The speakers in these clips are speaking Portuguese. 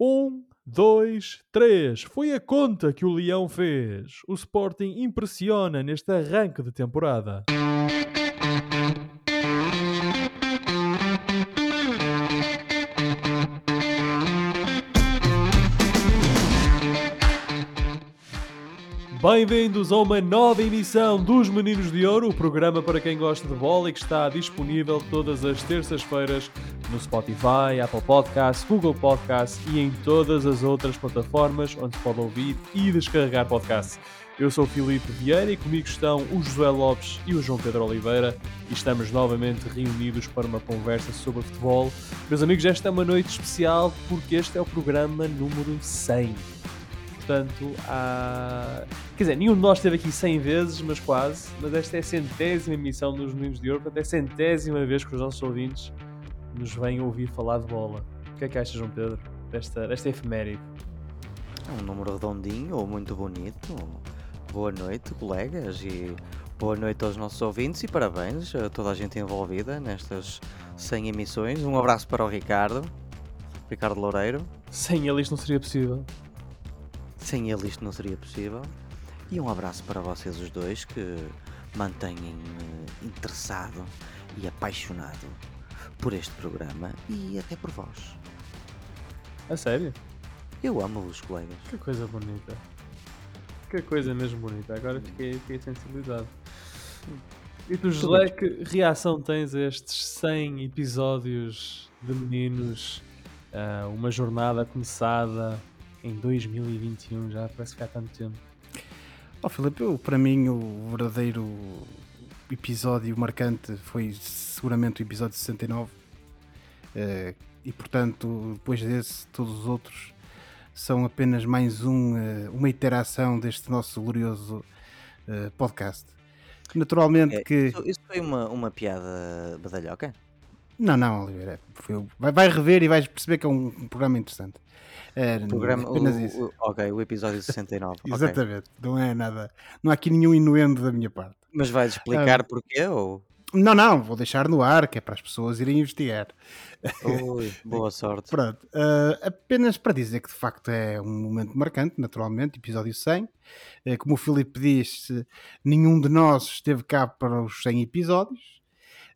Um, dois, três. Foi a conta que o Leão fez. O Sporting impressiona neste arranque de temporada. Bem-vindos a uma nova emissão dos Meninos de Ouro, o programa para quem gosta de bola e que está disponível todas as terças-feiras no Spotify, Apple Podcasts, Google Podcasts e em todas as outras plataformas onde se pode ouvir e descarregar podcasts. Eu sou o Filipe Vieira e comigo estão o José Lopes e o João Pedro Oliveira e estamos novamente reunidos para uma conversa sobre futebol. Meus amigos, esta é uma noite especial porque este é o programa número 100 portanto, há... quer dizer, nenhum de nós esteve aqui 100 vezes, mas quase. Mas esta é a centésima emissão dos Meninos de Ouro, portanto, é a centésima vez que os nossos ouvintes nos vêm ouvir falar de bola. O que é que achas, João Pedro, desta, desta efeméride? É um número redondinho, muito bonito. Boa noite, colegas, e boa noite aos nossos ouvintes e parabéns a toda a gente envolvida nestas 100 emissões. Um abraço para o Ricardo, Ricardo Loureiro. Sem ele isto não seria possível. Sem ele isto não seria possível. E um abraço para vocês os dois que mantêm-me interessado e apaixonado por este programa e até por vós. A sério? Eu amo-vos, colegas. Que coisa bonita. Que coisa mesmo bonita. Agora fiquei, fiquei sensibilizado. E tu, José, que reação tens a estes 100 episódios de meninos? Uh, uma jornada começada em 2021, já parece que há tanto tempo. Oh, Filipe, eu, para mim o verdadeiro episódio marcante foi seguramente o episódio 69 uh, eh, e portanto depois desse todos os outros são apenas mais um, uh, uma iteração deste nosso glorioso uh, podcast. Naturalmente é, que... Isso, isso, foi uma, uma piada badalhoca? Não, não, Oliveira. Vai, vai rever e vais perceber que é um, um programa interessante. É, programa, apenas o, isso. O, ok, o episódio 69. Exatamente, okay. não é nada. Não há aqui nenhum inuendo da minha parte. Mas vais explicar ah, porquê? Ou... Não, não, vou deixar no ar, que é para as pessoas irem investigar. Ui, boa sorte. Pronto, uh, apenas para dizer que de facto é um momento marcante, naturalmente, episódio 100. Uh, ah, como o Filipe disse, nenhum de nós esteve cá para os 100 episódios.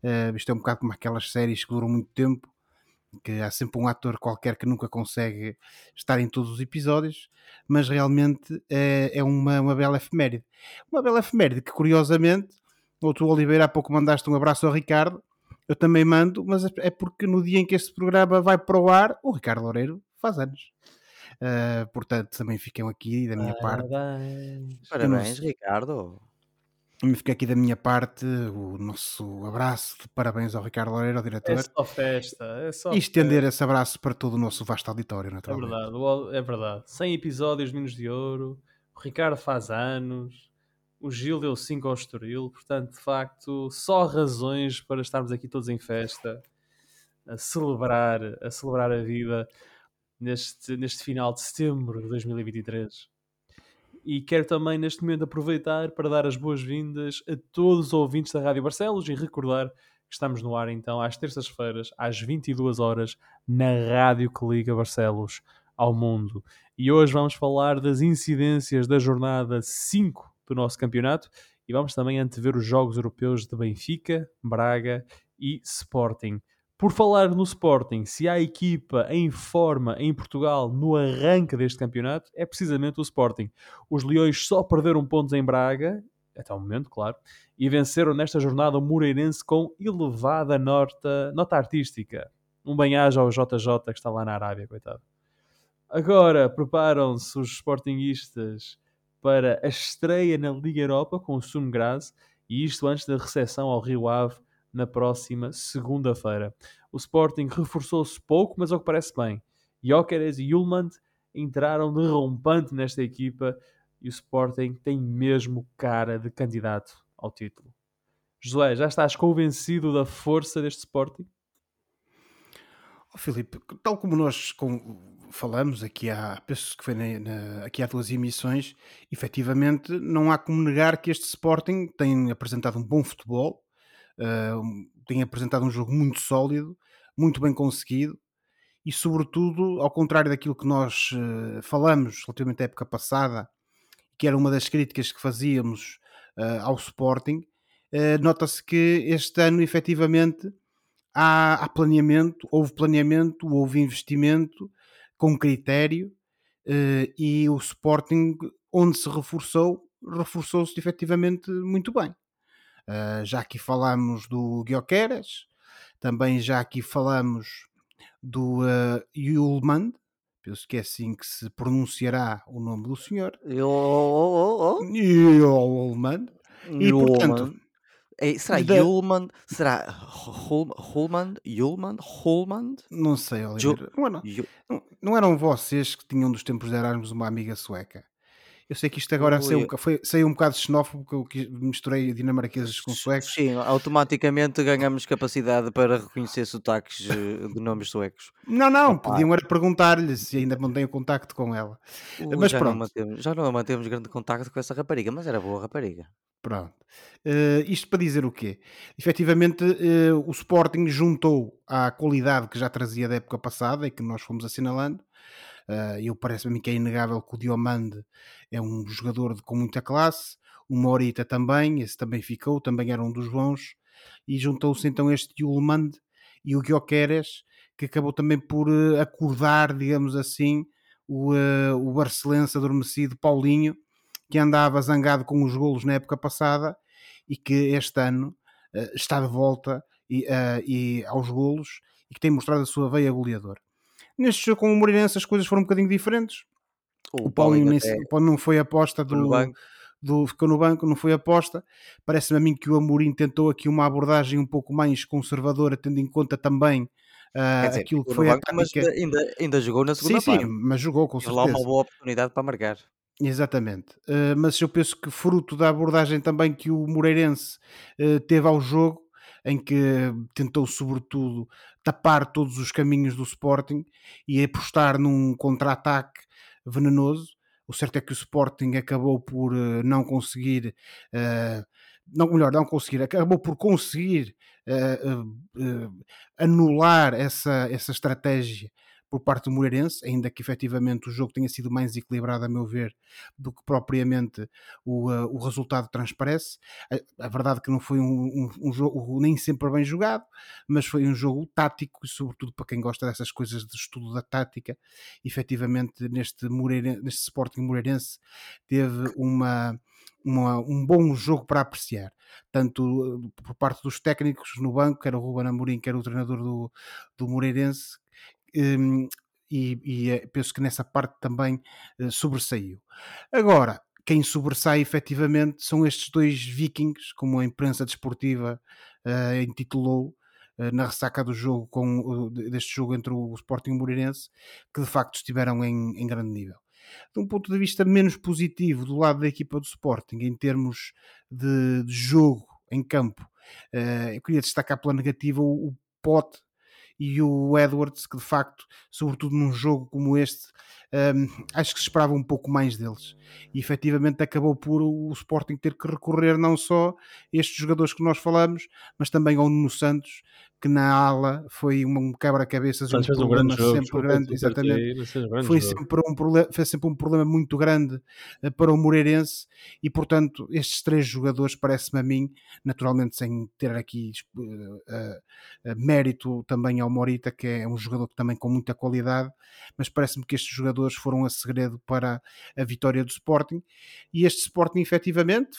Uh, isto é um bocado como aquelas séries que duram muito tempo que há sempre um ator qualquer que nunca consegue estar em todos os episódios, mas realmente é, é uma, uma bela efeméride. Uma bela efeméride que, curiosamente, ou tu, Oliveira, há pouco mandaste um abraço ao Ricardo, eu também mando, mas é porque no dia em que este programa vai para o ar, o Ricardo Loureiro faz anos. Uh, portanto, também ficam aqui da minha Parabéns. parte. Parabéns, Ricardo. Fica aqui da minha parte o nosso abraço de parabéns ao Ricardo Loureiro, ao diretor. É só festa. É só e estender festa. esse abraço para todo o nosso vasto auditório, é naturalmente. É verdade, é verdade. 100 episódios, Minos de Ouro. O Ricardo faz anos. O Gil deu 5 ao Estoril. Portanto, de facto, só razões para estarmos aqui todos em festa. A celebrar, a celebrar a vida neste, neste final de setembro de 2023 e quero também neste momento aproveitar para dar as boas-vindas a todos os ouvintes da Rádio Barcelos e recordar que estamos no ar então às terças-feiras às 22 horas na rádio que liga Barcelos ao mundo. E hoje vamos falar das incidências da jornada 5 do nosso campeonato e vamos também antever os jogos europeus de Benfica, Braga e Sporting. Por falar no Sporting, se há equipa em forma em Portugal no arranque deste campeonato, é precisamente o Sporting. Os Leões só perderam pontos em Braga, até o momento, claro, e venceram nesta jornada o Moreirense com elevada nota, nota artística. Um bem-aja ao JJ que está lá na Arábia, coitado. Agora preparam-se os Sportingistas para a estreia na Liga Europa com o Sturm Graz, e isto antes da recepção ao Rio Ave na próxima segunda-feira. O Sporting reforçou-se pouco, mas ao que parece bem. Jóqueres e Ullmann entraram de rompante nesta equipa e o Sporting tem mesmo cara de candidato ao título. Josué, já estás convencido da força deste Sporting? Oh, Filipe, tal como nós falamos aqui há, penso que foi na, na, aqui há duas emissões, efetivamente não há como negar que este Sporting tem apresentado um bom futebol, uh, tem apresentado um jogo muito sólido, muito bem conseguido e, sobretudo, ao contrário daquilo que nós uh, falamos relativamente à época passada, que era uma das críticas que fazíamos uh, ao Sporting, nota-se que este ano, efetivamente, há, há, planeamento, houve planeamento, houve investimento com critério e o Sporting, onde se reforçou, reforçou-se efetivamente muito bem. Já aqui falamos do Guioqueras, também já aqui falamos do uh, Yulman, penso que é assim que se pronunciará o nome do senhor. Yulman. E portanto. É, será da... Yulman? Será Hulman? Yulman? Hulman? Não sei, Oliveira. Não, não, não, eram vocês que tinham dos tempos de Erasmus uma amiga sueca? Eu sei que isto agora saiu, um, foi, saiu um bocado xenófobo porque eu misturei dinamarqueses com suecos. Sim, automaticamente ganhamos capacidade para reconhecer sotaques eh, de nomes suecos. Não, não, Opa. podiam era perguntar-lhe se ainda mantém o contacto com ela. Uh, mas já pronto. Não mantemos, já não mantemos grande contacto com essa rapariga, mas era boa rapariga. Pronto. Uh, isto para dizer o quê? Efetivamente, uh, o Sporting juntou à qualidade que já trazia da época passada e que nós fomos assinalando Uh, eu parece-me que é inegável que o Diomande é um jogador de, com muita classe, o Morita também, esse também ficou, também era um dos bons, e juntou-se então este Yulmand e o Guioqueres, que acabou também por uh, acordar, digamos assim, o, uh, o Barcelense adormecido Paulinho, que andava zangado com os golos na época passada e que este ano uh, está de volta e, e aos golos e que tem mostrado a sua veia goleadora. Neste jogo com o Moreirense as coisas foram um bocadinho diferentes. O, o Paulinho, nem, até... não foi aposta do, do, ficou no banco, não foi aposta. Parece-me a mim que o Amorim tentou aqui uma abordagem um pouco mais conservadora, tendo em conta também uh, dizer, aquilo que foi banco, a tática. Mas ainda, ainda jogou na segunda sim, parte. Sim, mas jogou com certeza. lá uma boa oportunidade para marcar. Exatamente, uh, mas eu penso que fruto da abordagem também que o Moreirense uh, teve ao jogo, em que tentou sobretudo tapar todos os caminhos do Sporting e apostar num contra-ataque venenoso. O certo é que o Sporting acabou por uh, não conseguir, uh, não, melhor, não conseguir, acabou por conseguir uh, anular essa, essa estratégia por parte do Moreirense, ainda que efetivamente o jogo tenha sido mais equilibrado, a meu ver, do que propriamente o, uh, o resultado transparece. A, a, verdade é que não foi um, um, um, jogo nem sempre bem jogado, mas foi um jogo tático e, sobretudo, para quem gosta dessas coisas de estudo da tática, efetivamente neste, Moreirense, neste Sporting Moreirense teve uma. Uma, um bom jogo para apreciar, tanto uh, por parte dos técnicos no banco, quer o Ruben Amorim, quer o treinador do, do Moreirense, um, e, e, eh, penso que nessa parte também uh, sobressaiu. Agora, quem sobressai efetivamente são estes dois vikings, como a imprensa desportiva uh, intitulou uh, na ressaca do jogo, com, deste jogo entre o Sporting e o Moreirense, que de facto estiveram em, em grande nível de um ponto de vista menos positivo do lado da equipa do Sporting em termos de, de jogo em campo. Eu queria destacar pela negativa o, o Pote e o Edwards, que de facto, sobretudo num jogo como este, um, acho que se esperava um pouco mais deles. E efetivamente acabou por o Sporting ter que recorrer não só a estes jogadores que nós falamos, mas também ao Nuno Santos, que na ala foi um quebra-cabeças, um problema um sempre jogo, grande, exatamente. Foi sempre, um problema, foi sempre um problema muito grande uh, para o Moreirense e, portanto, estes três jogadores, parece-me a mim, naturalmente sem ter aqui uh, uh, mérito também ao Morita, que é um jogador também com muita qualidade, mas parece-me que estes jogadores foram a segredo para a vitória do Sporting e este Sporting efetivamente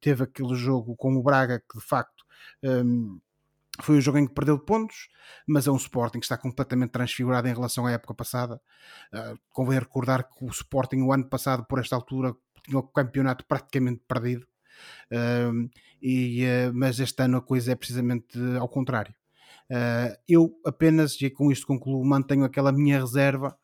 teve aquele jogo com o Braga que de facto um, foi um jogo em que perdeu pontos, mas é um Sporting que está completamente transfigurado em relação à época passada. Uh, convém recordar que o Sporting, o ano passado, por esta altura, tinha o campeonato praticamente perdido. Uh, e, uh, mas este ano a coisa é precisamente ao contrário. Uh, eu apenas, e com isto concluo, mantenho aquela minha reserva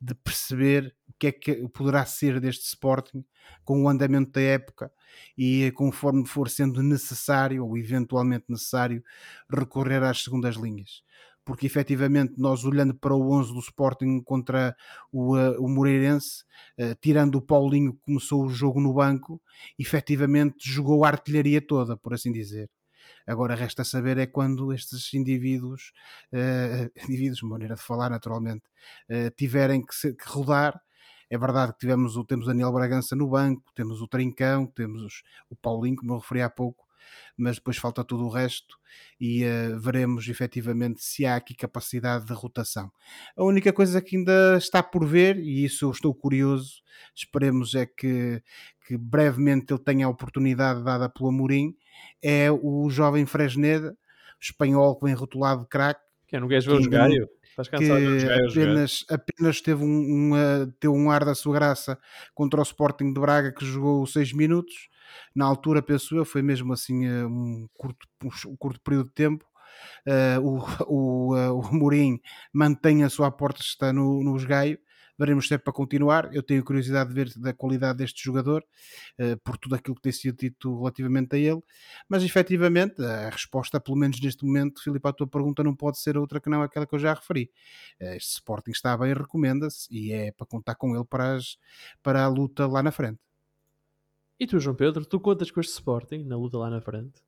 de perceber o que é que poderá ser deste Sporting com o andamento da época e conforme for sendo necessário ou eventualmente necessário recorrer às segundas linhas porque efetivamente nós olhando para o 11 do Sporting contra o, uh, o Moreirense, uh, tirando o Paulinho que começou o jogo no banco, efetivamente jogou a artilharia toda, por assim dizer. Agora resta saber é quando estes indivíduos, uh, indivíduos, maneira de falar naturalmente, uh, tiverem que, ser, que, rodar. É verdade que tivemos o, temos o Daniel Bragança no banco, temos o Trincão, temos o Paulinho, como eu referi há pouco, mas depois falta tudo o resto e uh, veremos efetivamente se há aqui capacidade de rotação. A única coisa que ainda está por ver, e isso eu estou curioso, esperemos é que, que brevemente ele tenha a oportunidade dada pelo Amorim, é o jovem Fresneda, espanhol que vem rotulado de craque. Que no gajo ver? Estás cansado que apenas, apenas teve um, uma, teve um ar da sua graça contra o Sporting de Braga que jogou 6 minutos na altura, penso eu, foi mesmo assim eh, um curto, um curto período de tempo. Uh, o, o, uh, o Mourinho mantém a sua aporta está no, no esgaio. Veremos se é para continuar. Eu tenho curiosidade de ver da qualidade deste jogador, uh, por tudo aquilo que tem sido dito relativamente a ele. Mas efetivamente, a resposta, pelo menos neste momento, Filipe, à tua pergunta, não pode ser outra que não aquela que eu já referi. Este Sporting está bem, recomenda-se e é para contar com ele para, as, para a luta lá na frente. E tu, João Pedro, tu contas com este Sporting na luta lá na frente?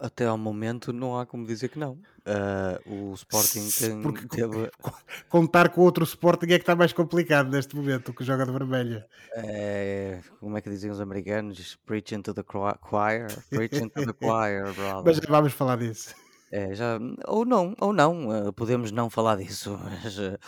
Até ao momento não há como dizer que não. Uh, o Sporting tem, Porque teve... contar com outro Sporting é que está mais complicado neste momento, que joga de vermelho. É, como é que dizem os americanos? Preaching to the choir. Preaching to the choir, brother. Mas já vamos falar disso. É, já, ou não, ou não, uh, podemos não falar disso, mas uh,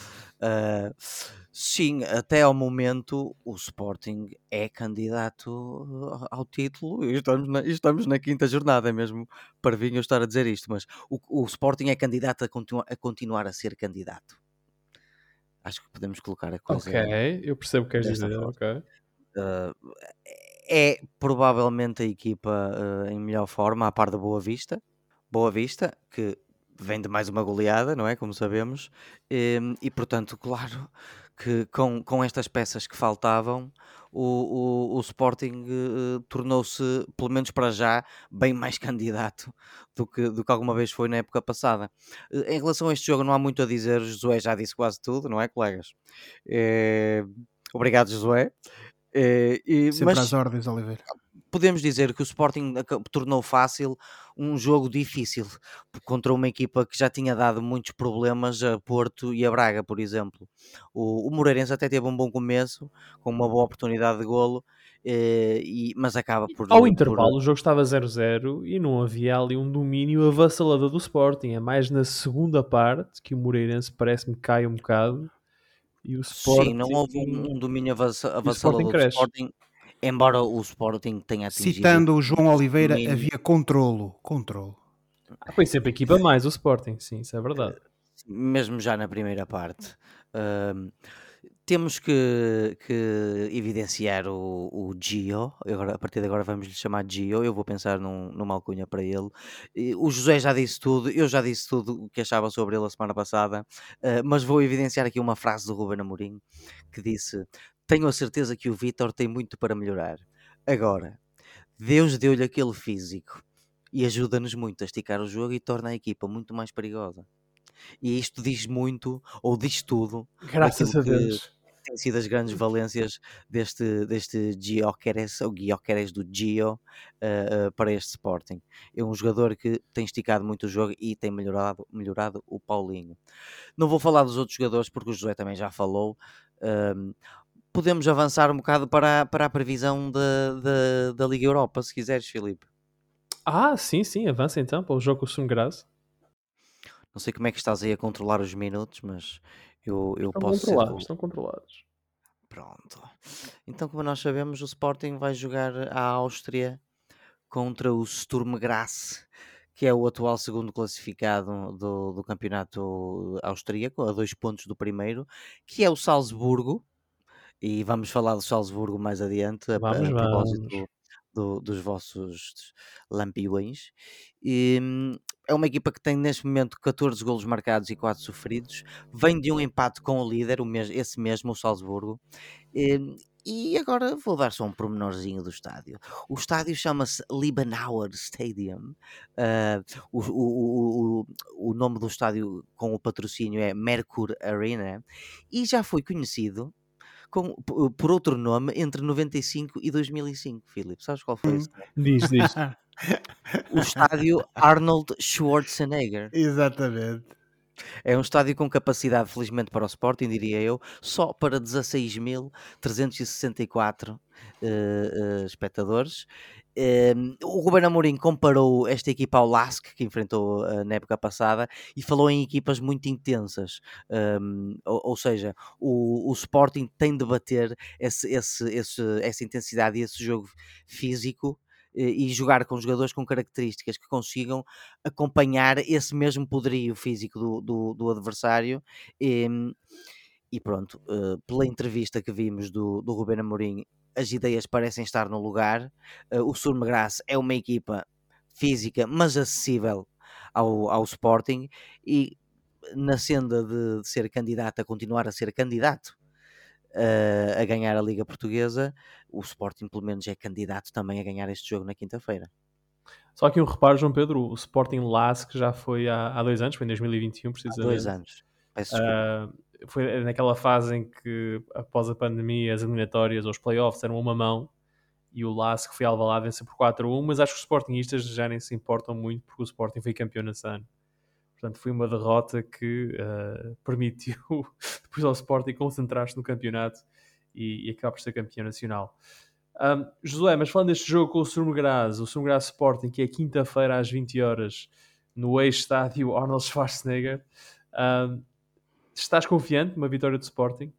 sim, até ao momento o Sporting é candidato ao título e estamos na, estamos na quinta jornada é mesmo para vir eu estar a dizer isto, mas o, o Sporting é candidato a, continu, a continuar a ser candidato. Acho que podemos colocar a coisa. Ok, eu percebo o que queres dizer, ok. Uh, é provavelmente a equipa uh, em melhor forma, a par da Boa Vista Boa Vista, que vem de mais uma goleada, não é? Como sabemos, e, e portanto, claro que com, com estas peças que faltavam, o, o, o Sporting uh, tornou-se, pelo menos para já, bem mais candidato do que, do que alguma vez foi na época passada. Uh, em relação a este jogo, não há muito a dizer, Josué já disse quase tudo, não é, colegas? Obrigado, Josué. É, e, Sempre mas, às ordens, Oliveira podemos dizer que o Sporting tornou fácil um jogo difícil contra uma equipa que já tinha dado muitos problemas a Porto e a Braga, por exemplo. O, o Moreirense até teve um bom começo, com uma boa oportunidade de golo, eh, e, mas acaba por. Ao intervalo, por... o jogo estava 0-0 e não havia ali um domínio avassalador do Sporting. É mais na segunda parte que o Moreirense parece-me cai um bocado. E o Sporting... Sim, não houve um, um domínio avassalador do Sporting Embora o Sporting tenha atingido... Citando o João Oliveira, havia controlo. Controlo. Ah, foi sempre equipa mais o Sporting, sim, isso é verdade. Mesmo já na primeira parte. Uh, temos que, que evidenciar o, o, Gio. Agora, a partir de agora vamos lhe chamar Gio. Eu vou pensar num, numa alcunha para ele. O José já disse tudo. Eu já disse tudo o que achava sobre ele a semana passada. Uh, mas vou evidenciar aqui uma frase do Ruben Amorim que disse: tenho a certeza que o Vitor tem muito para melhorar. Agora, Deus deu-lhe aquele físico e ajuda-nos muito a esticar o jogo e torna a equipa muito mais perigosa. E isto diz muito, ou diz tudo, graças a Deus. Tem sido as grandes valências deste, deste Gyökeres, ou Gyökeres do Gio, uh, uh, para este Sporting. É um jogador que tem esticado muito o jogo e tem melhorado, melhorado o Paulinho. Não vou falar dos outros jogadores porque o José também já falou. Uh, podemos avançar um bocado para a, para a previsão da, da, Liga Europa, se quiseres, Filipe. Ah, sim, sim, avança então para o jogo com o Sumgras. Não sei como é que estás aí a controlar os minutos, mas eu, eu estão posso controlados, ser... Estão controlados. Pronto. Então, como nós sabemos, o Sporting vai jogar a Áustria contra o Sturm Graz, que é o atual segundo classificado do, do campeonato austríaco, a dois pontos do primeiro, que é o Salzburgo, e vamos falar do Salzburgo mais adiante, a, vamos, a propósito do, do, dos vossos lampiões. E, hum, é uma equipa que tem neste momento 14 golos marcados e 4 sofridos. Vem de um empate com o líder, o mes esse mesmo, o Salzburgo. E, hum, e agora vou dar só um pormenorzinho do estádio. O estádio chama-se Liebenauer Stadium. Uh, o, o, o, o, nome do estádio com o patrocínio é Mercur Arena e já foi conhecido com, por outro nome entre 95 e 2005, Filipe. Sabes qual foi Hum. esse? Diz, diz. O estádio Arnold Schwarzenegger. Exatamente. É um estádio com capacidade, felizmente para o Sporting, diria eu, só para 16.364 eh, eh, espectadores. O Ruben Amorim comparou esta equipa ao LASK, que enfrentou eh, na época passada, e falou em equipas muito intensas. Um, ou, ou seja, o, o Sporting tem de bater esse, esse, esse, essa intensidade e esse jogo físico e jogar com jogadores com características que consigam acompanhar esse mesmo poderio físico do, do, do adversário. E, e pronto, eh, pela entrevista que vimos do, do Ruben Amorim, as ideias parecem estar no lugar. Eh, o Surmegras é uma equipa física, mas acessível ao, ao Sporting e na senda de, de ser candidato a continuar a ser candidato eh, a ganhar a Liga Portuguesa, o Sporting pelo menos é candidato também a ganhar este jogo na quinta-feira. Só aqui um reparo, João Pedro, o Sporting Lask já foi há, há dois anos, foi em 2021, Há precisamente. dois anos. Peço desculpa. Ah, foi naquela fase em que, após a pandemia, as eliminatórias ou os playoffs eram uma mão e o Lask foi Alvalade vencer por 4-1, mas acho que os Sportingistas já nem se importam muito porque o Sporting foi campeão nesse ano. Portanto, foi uma derrota que ah, permitiu depois ao Sporting concentrar-se no campeonato e, e acabar por ser campeão nacional. Um, Josué, mas falando deste jogo com o Surmegraz, o Surmegraz Sporting, que é quinta-feira às 20 horas no ex-estádio Arnold Schwarzenegger, um, estás confiante numa vitória do Sporting?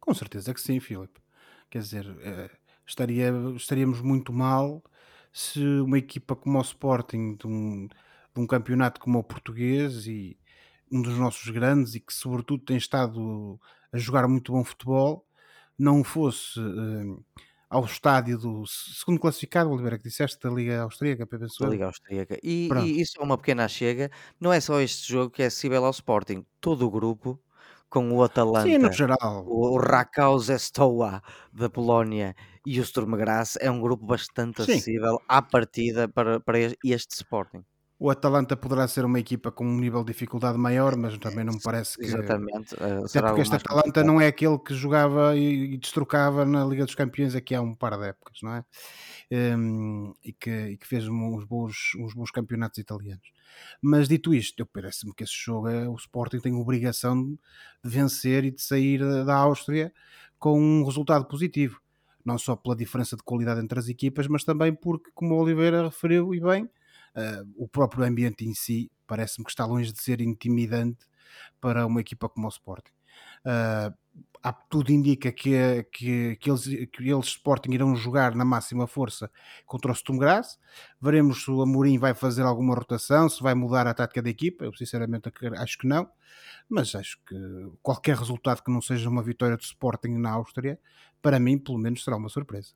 Com certeza que sim, Filipe. Quer dizer, eh, estaria, estaríamos muito mal se uma equipa como o Sporting, de um, de um campeonato como o português e um dos nossos grandes e que sobretudo tem estado a jogar muito bom futebol, não fosse eh, ao estádio do segundo classificado, Oliveira, que disseste da Liga Austríaca, para da. Liga Austríaca. E, e isso é uma pequena chega. Não é só este jogo que é acessível ao Sporting. Todo o grupo, com o Atalanta, Sim, no geral. o, Rakau Zestoa da Polónia e o Sturm Graz, é um grupo bastante Sim. acessível à partida para, para este Sporting. O Atalanta poderá ser uma equipa com um nível de dificuldade maior, mas também não me parece que. Exatamente. eh, Até porque este Atalanta complicado. não é aquele que jogava e, e destrocava na Liga dos Campeões aqui há um par de épocas, não é? Hum, e, que, e que fez uns bons, uns bons campeonatos italianos. Mas dito isto, eu parece-me que esse jogo é, o Sporting tem obrigação de vencer e de sair da, da Áustria com um resultado positivo. Não só pela diferença de qualidade entre as equipas, mas também porque, como o Oliveira referiu e bem, eh, o próprio ambiente em si parece-me que está longe de ser intimidante para uma equipa como o Sporting. Uh, tudo indica que, que, que, eles, que eles Sporting irão jogar na máxima força contra o Sturm. Veremos se o Amorim vai fazer alguma rotação, se vai mudar a tática da equipa. Eu sinceramente ac- acho que não, mas acho que qualquer resultado que não seja uma vitória do Sporting na Áustria, para mim, pelo menos, será uma surpresa.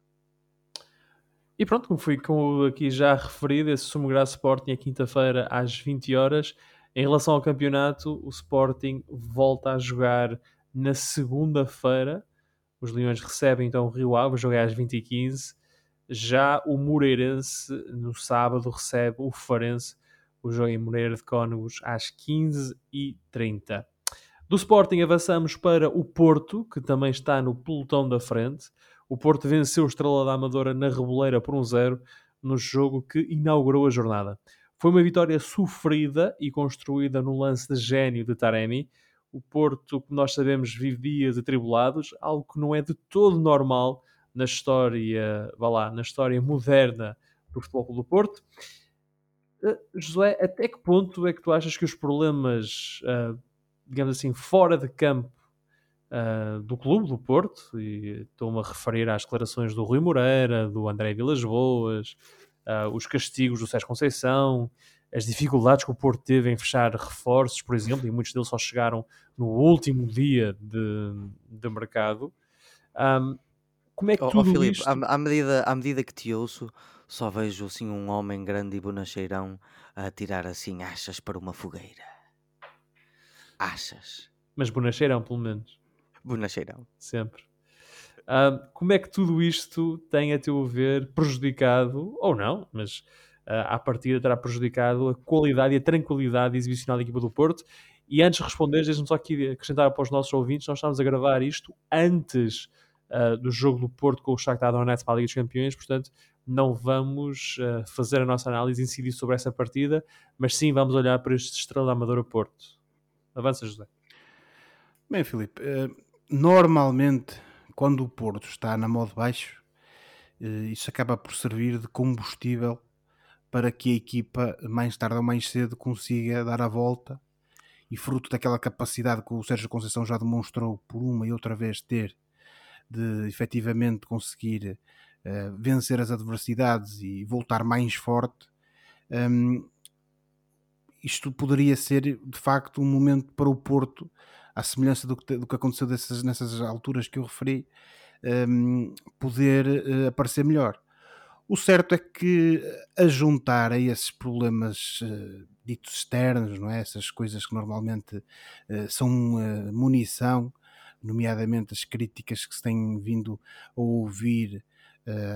E pronto, como fui como aqui já referido, esse Sumograz Sporting é quinta-feira às 20 horas. Em relação ao campeonato, o Sporting volta a jogar na segunda-feira. Os Leões recebem então o Rio Ave, jogo é às 20h15. Já o Moreirense, no sábado, recebe o Farense, o jogo em Moreira de Cónegos, às 15h30. Do Sporting avançamos para o Porto, que também está no pelotão da frente. O Porto venceu o Estrela da Amadora na Reboleira por 1-0 no jogo que inaugurou a jornada. Foi uma vitória sofrida e construída no lance de gênio de Taremi. O Porto, como nós sabemos, vive dias atribulados, algo que não é de todo normal na história, vá lá, na história moderna do Futebol do Porto. Uh, Josué, até que ponto é que tu achas que os problemas, uh, digamos assim, fora de campo uh, do clube, do Porto, e estou-me a referir às declarações do Rui Moreira, do André Vilas Boas, os castigos do Sérgio Conceição, as dificuldades que o Porto teve em fechar reforços, por exemplo, e muitos deles só chegaram no último dia de, de mercado. Um, como é que Oh, oh, tudo Filipe, isto... à, à medida, à medida que te ouço, só vejo assim um homem grande e bonacheirão a tirar assim achas para uma fogueira. Achas? Mas bonacheirão, pelo menos. Bonacheirão. Sempre. Ah, como é que tudo isto tem, a teu ver, prejudicado, ou não, mas ah, à partida terá prejudicado a qualidade e a tranquilidade exibicional da equipa do Porto E antes de responder, deixe-me só aqui acrescentar para os nossos ouvintes, nós estamos a gravar isto antes uh, do jogo do Porto com o Shakhtar Donetsk para a Liga dos Campeões, portanto não vamos uh, fazer a nossa análise, incidir sobre essa partida, mas sim vamos olhar para este Estrela Amadora Porto. Avança, José. Bem, Filipe, uh, normalmente quando o Porto está na modo baixo, isso acaba por servir de combustível para que a equipa mais tarde ou mais cedo consiga dar a volta. E fruto daquela capacidade que o Sérgio Conceição já demonstrou por uma e outra vez ter de efetivamente conseguir uh, vencer as adversidades e voltar mais forte, um, isto poderia ser de facto um momento para o Porto, à semelhança do que, do que aconteceu dessas, nessas alturas que eu referi, um, poder uh, aparecer melhor. O certo é que a juntar a esses problemas uh, ditos externos, não é? essas coisas que normalmente uh, são munição, nomeadamente as críticas que se têm vindo a ouvir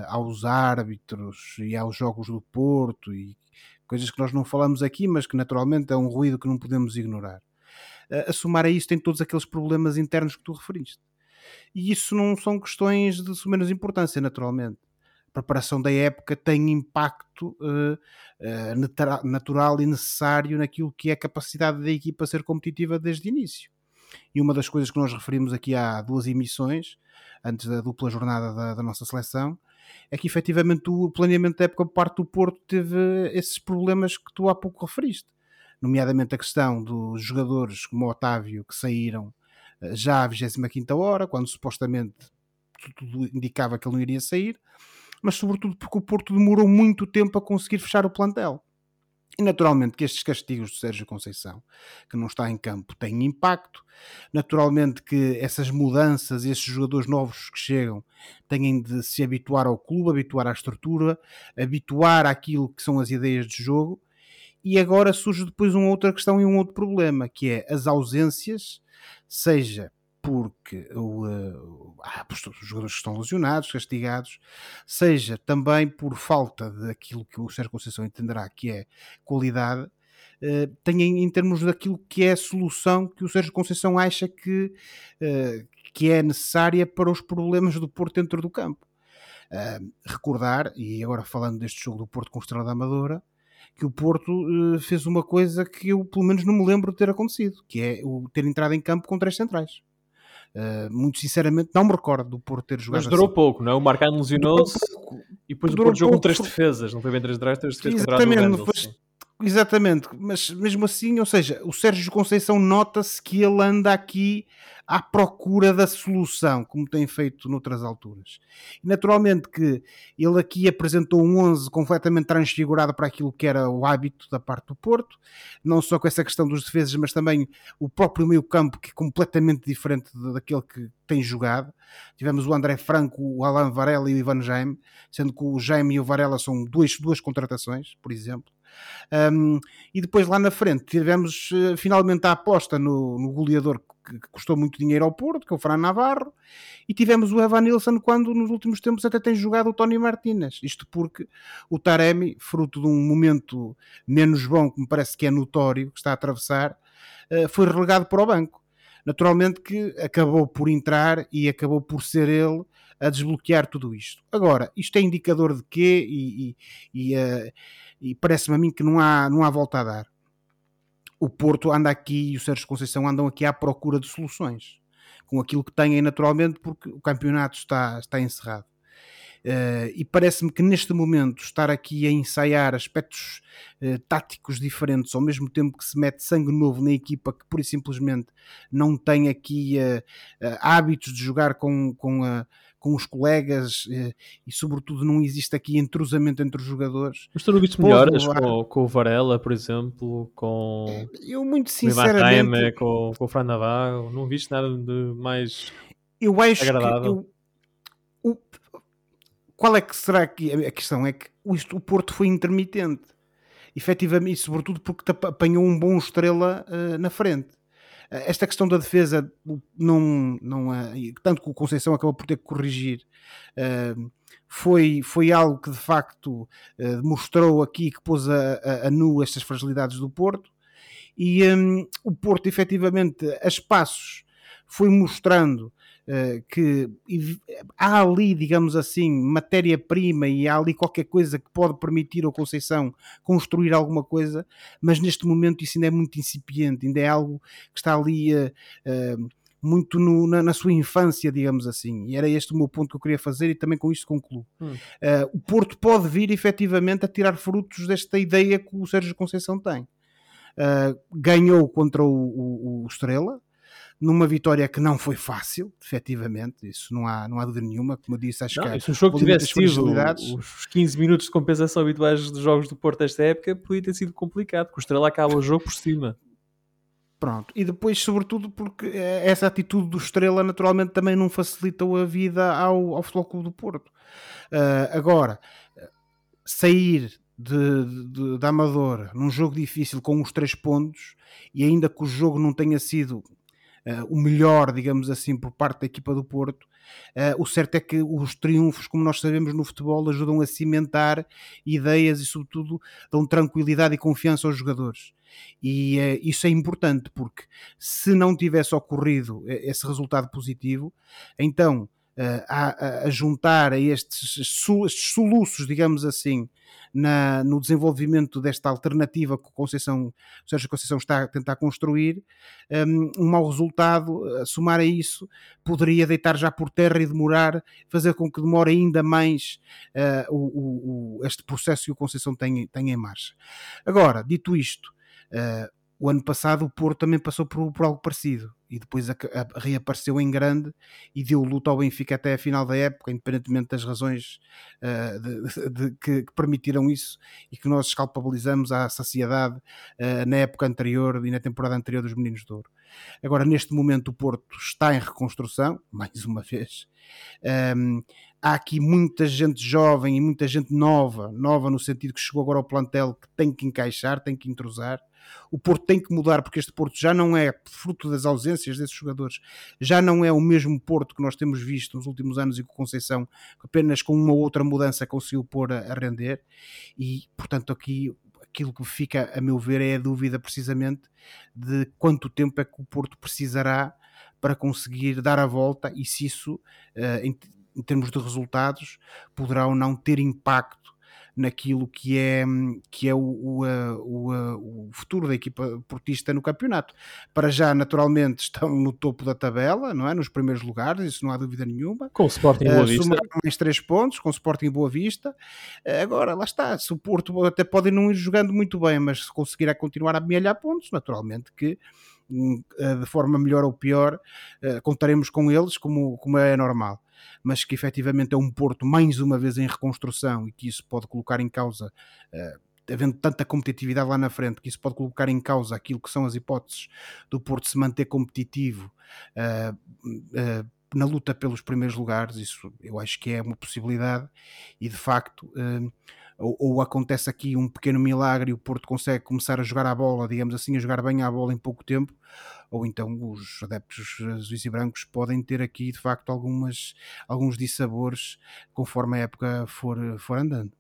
aos árbitros e aos jogos do Porto e coisas que nós não falamos aqui, mas que naturalmente é um ruído que não podemos ignorar. A somar a isso tem todos aqueles problemas internos que tu referiste. E isso não são questões de menos importância, naturalmente preparação da época tem impacto uh, uh, natural e necessário naquilo que é a capacidade da equipa ser competitiva desde o início. E uma das coisas que nós referimos aqui há duas emissões, antes da dupla jornada da, da nossa seleção, é que efetivamente o planeamento da época por parte do Porto teve esses problemas que tu há pouco referiste, nomeadamente a questão dos jogadores como o Otávio que saíram eh, já à 25 hora, quando supostamente tudo indicava que ele não iria sair, mas sobretudo porque o Porto demorou muito tempo a conseguir fechar o plantel. E naturalmente que estes castigos de Sérgio Conceição, que não está em campo, têm impacto. Naturalmente que essas mudanças, esses jogadores novos que chegam, têm de se habituar ao clube, habituar à estrutura, habituar àquilo que são as ideias de jogo. E agora surge depois uma outra questão e um outro problema, que é as ausências, seja porque o, uh, os jogadores estão lesionados, castigados, seja também por falta daquilo que o Sérgio Conceição entenderá que é qualidade, uh, tem em, termos daquilo que é a solução que o Sérgio Conceição acha que, uh, que é necessária para os problemas do Porto dentro do campo. Recordar, e agora falando deste jogo do Porto com Estrela da Amadora, que o Porto uh, fez uma coisa que eu pelo menos não me lembro de ter acontecido, que é o ter entrado em campo com três centrais. Uh, muito sinceramente, não me recordo do Porto ter jogado Mas durou assim. pouco, não é? O Marcano lesionou-se e depois durou o Porto jogou com três defesas, não foi bem três três defesas Exatamente, depois, exatamente, mas mesmo assim, ou seja, o Sérgio Conceição nota-se que ele anda aqui à procura da solução, como tem feito noutras alturas. Naturalmente que ele aqui apresentou um 11 completamente transfigurado para aquilo que era o hábito da parte do Porto, não só com essa questão dos defesas, mas também o próprio meio campo que é completamente diferente daquele que tem jogado. Tivemos o André Franco, o Alan Varela e o Ivan Jaime, sendo que o Jaime e o Varela são duas, duas contratações, por exemplo. Um, e depois lá na frente tivemos uh, finalmente a aposta no, no goleador que, que, custou muito dinheiro ao Porto, que é o Fran Navarro, e tivemos o Evan Nilsson quando nos últimos tempos até tem jogado o Tony Martinez. Isto porque o Taremi, fruto de um momento menos bom, que me parece que é notório, que está a atravessar, uh, foi relegado para o banco. Naturalmente que acabou por entrar e acabou por ser ele a desbloquear tudo isto. Agora, isto é indicador de quê? E, e, e, uh, e parece-me a mim que não há, não há volta a dar. O Porto anda aqui e o Sérgio Conceição andam aqui à procura de soluções com aquilo que têm naturalmente, porque o campeonato está, está encerrado. Uh, e parece-me que neste momento estar aqui a ensaiar aspectos uh, táticos diferentes ao mesmo tempo que se mete sangue novo na equipa que pura e simplesmente não tem aqui uh, hábitos de jogar com, com a com os colegas eh, e, sobretudo, não existe aqui entrosamento entre os jogadores. Mas tu não viste melhoras com, com, o Varela, por exemplo, com é, eu muito sinceramente com, com o Fran Navarro, não viste nada de mais eu acho agradável. Que eu, o, qual é que será que a questão é que isto, o Porto foi intermitente, efetivamente, e sobretudo porque apanhou um bom estrela uh, na frente esta questão da defesa não, não tanto que o Conceição acabou por ter que corrigir uh, foi, foi algo que de facto uh, mostrou aqui que pôs a, a, a nu estas fragilidades do Porto. E um, o Porto, efetivamente, a espaços, foi mostrando que há ali, digamos assim, matéria-prima e há ali qualquer coisa que pode permitir ao Conceição construir alguma coisa, mas neste momento isso ainda é muito incipiente, ainda é algo que está ali. Uh, uh, muito no, na, na, sua infância, digamos assim. E era este o meu ponto que eu queria fazer e também com isto concluo. Hum. Uh, o Porto pode vir efetivamente a tirar frutos desta ideia que o Sérgio Conceição tem. Uh, ganhou contra o, o, o, Estrela, numa vitória que não foi fácil, efetivamente, isso não há, não há dúvida nenhuma, como eu disse, acho não, que se o jogo tivesse sido os 15 minutos de compensação habituais dos jogos do Porto esta época, podia ter sido complicado, porque o Estrela acaba o jogo por cima. Pronto, e depois, sobretudo, porque essa atitude do Estrela naturalmente também não facilitou a vida ao, ao Futebol Clube do Porto. Uh, agora, sair de, de, de Amador num jogo difícil com os três pontos e ainda que o jogo não tenha sido uh, o melhor, digamos assim, por parte da equipa do Porto, uh, o certo é que os triunfos, como nós sabemos no futebol, ajudam a cimentar ideias e, sobretudo, dão tranquilidade e confiança aos jogadores. E uh, isso é importante porque se não tivesse ocorrido esse resultado positivo, então a, a, juntar a estes, soluços, digamos assim, na, no desenvolvimento desta alternativa que o Sérgio Conceição está a tentar construir, um, um mau resultado, a somar a isso, poderia deitar já por terra e demorar, fazer com que demore ainda mais uh, o, o, este processo que o Conceição tem, tem em marcha. Agora, dito isto, uh, o ano passado o Porto também passou por, por algo parecido e depois a, a, reapareceu em grande e deu luta ao Benfica até a final da época, independentemente das razões uh, de, de, de, que, que, permitiram isso e que nós escalpabilizamos à saciedade uh, na época anterior e na temporada anterior dos Meninos de Ouro. Agora, neste momento, o Porto está em reconstrução, mais uma vez. Um, há aqui muita gente jovem e muita gente nova, nova no sentido que chegou agora ao plantel que tem que encaixar, tem que entrosar. O Porto tem que mudar porque este Porto já não é fruto das ausências desses jogadores, já não é o mesmo Porto que nós temos visto nos últimos anos e com Conceição apenas com uma outra mudança conseguiu pôr a, a render. E portanto aqui aquilo que fica a meu ver é a dúvida precisamente de quanto tempo é que o Porto precisará para conseguir dar a volta e se isso, em, em, termos de resultados, poderá ou não ter impacto naquilo que é, que é o, o, o, o futuro da equipa portista no campeonato. Para já, naturalmente, estão no topo da tabela, não é? Nos primeiros lugares, isso não há dúvida nenhuma. Com o Sporting Boa uh, Vista. mais três pontos, com o Sporting Boa Vista. Uh, agora, lá está, se o Porto até pode não ir jogando muito bem, mas se conseguirá continuar a amealhar pontos, naturalmente que hum, eh, de forma melhor ou pior, contaremos com eles como, como é normal mas que efetivamente é um Porto mais uma vez em reconstrução e que isso pode colocar em causa. Uh, havendo tanta competitividade lá na frente, que isso pode colocar em causa aquilo que são as hipóteses do Porto se manter competitivo uh, uh, na luta pelos primeiros lugares, isso eu acho que é uma possibilidade e de facto ou, ou, acontece aqui um pequeno milagre e o Porto consegue começar a jogar a bola, digamos assim, a jogar bem a bola em pouco tempo, ou então os adeptos azuis e brancos podem ter aqui de facto algumas, alguns dissabores conforme a época for, for andando.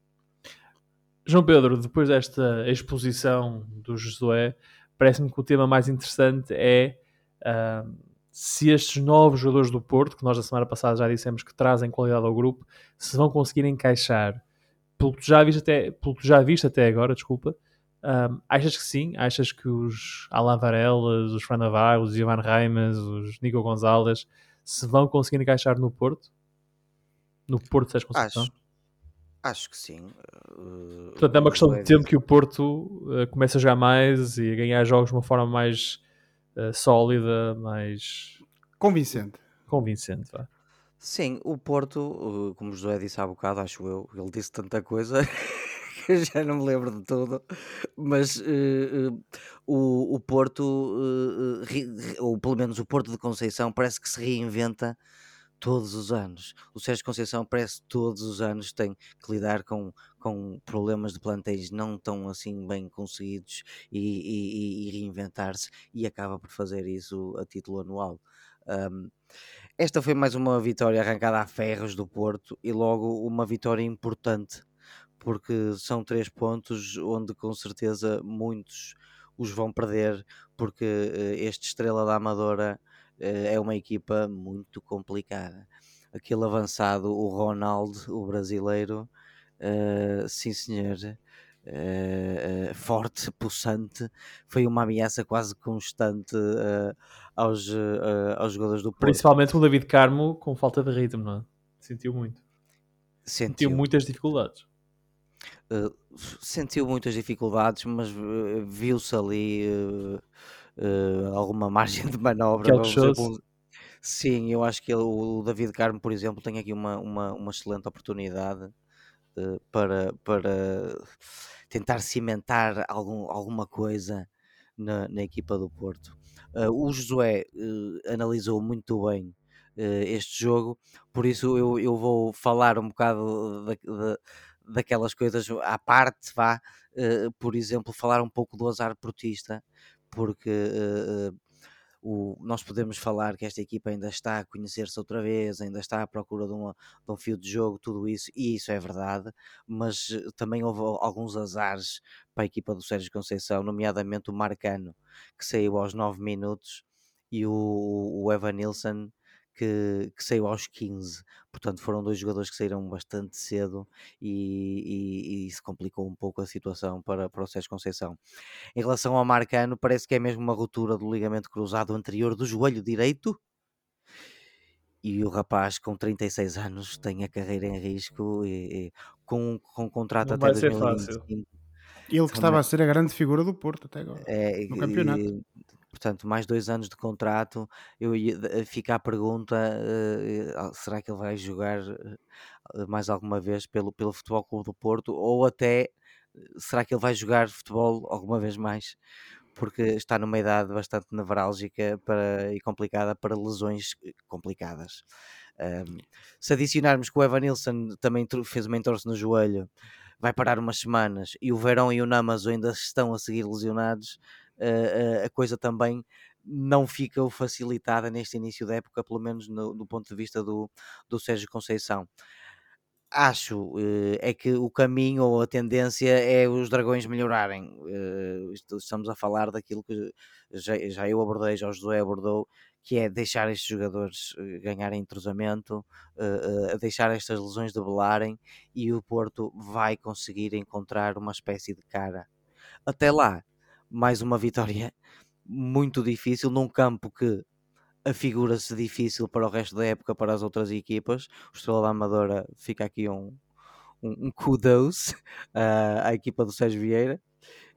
João Pedro, depois desta exposição do Josué, parece-me que o tema mais interessante é uh, se estes novos jogadores do Porto, que nós na semana passada já dissemos que trazem qualidade ao grupo, se vão conseguir encaixar pelo que já viste até, pelo que já viste até agora, desculpa, um, achas que sim? Achas que os Alain Varela, os Fran Navarro, os Ivan Reimas, os Nico Gonzalez se vão conseguir encaixar no Porto? No Porto Sérgio Conceição? Acho, acho que sim. Uh, Portanto, é uma questão de tempo que o Porto uh, comece a jogar mais e a ganhar jogos de uma forma mais uh, sólida, mais convincente. Convincente, vá. Sim, o Porto, como o José disse há bocado, acho eu, ele disse tanta coisa que eu já não me lembro de tudo, mas uh, uh, o, o Porto, uh, ou pelo menos o Porto de Conceição, parece que se reinventa todos os anos. O Sérgio Conceição parece que todos os anos tem que lidar com, com problemas de plantéis não tão assim bem conseguidos e, e, e reinventar-se e acaba por fazer isso a título anual. Um, esta foi mais uma vitória arrancada a ferros do Porto e logo uma vitória importante, porque são três pontos onde com certeza muitos, os vão perder, porque uh, este Estrela da Amadora uh, é uma equipa muito complicada. Aquele avançado, o Ronaldo, o brasileiro, sim senhor, Uh, uh, forte, possante, foi uma ameaça quase constante uh, aos, aos jogadores do Porto. Principalmente o David Carmo com falta de ritmo, não é? Sentiu muito. Sentiu, Sentiu muitas dificuldades. sentiu muitas dificuldades, mas viu-se ali alguma margem de manobra. Sim, eu acho que ele, o David Carmo, por exemplo, tem aqui uma, uma, uma excelente oportunidade para, para tentar cimentar algum, alguma coisa na, na equipa do Porto. Uh, o Josué uh, analisou muito bem uh, este jogo, por isso eu, eu vou falar um bocado da, da, daquelas coisas à parte, vá, por exemplo, falar um pouco do azar portista, porque o, nós podemos falar que esta equipa ainda está a conhecer-se outra vez, ainda está à procura de, uma, de, um fio de jogo, tudo isso, e isso é verdade, mas eh, também houve alguns azares para a equipa do Sérgio Conceição, nomeadamente o Marcano, que saiu aos 9 minutos, e o, o Evan Nilsson, que, que, saiu aos 15. Portanto, foram dois jogadores que saíram bastante cedo e, e, e se complicou um pouco a situação para, para o Sérgio Conceição. Em relação ao Marcano, parece que é mesmo uma ruptura do ligamento cruzado anterior do joelho direito. E o rapaz com 36 anos tem a carreira em risco e, e com, com um contrato Não até 2025. Ele que estava a ser a grande figura do Porto até agora, é, no campeonato. Portanto, mais dois anos de contrato. Eu ia ficar a pergunta: uh, será que ele vai jogar mais alguma vez pelo, pelo Futebol Clube do Porto? Ou até será que ele vai jogar futebol alguma vez mais? Porque está numa idade bastante nevrálgica para, e complicada para lesões complicadas. Um, se adicionarmos que o Evan Nilsson também fez uma entorse no joelho, vai parar umas semanas e o Verão e o Namazo ainda estão a seguir lesionados, a coisa também não fica facilitada neste início da época, pelo menos no, do ponto de vista do, do Sérgio Conceição. Acho uh, é que o caminho ou a tendência é os dragões melhorarem. Uh, estamos a falar daquilo que já, já eu abordei, já o José abordou, que é deixar estes jogadores ganharem entrosamento, deixar estas lesões debelarem e o Porto vai conseguir encontrar uma espécie de cara. Até lá, mais uma vitória muito difícil num campo que afigura-se difícil para o resto da época para as outras equipas. O Estrela da Amadora fica aqui um, um, um kudos uh, à equipa do Sérgio Vieira.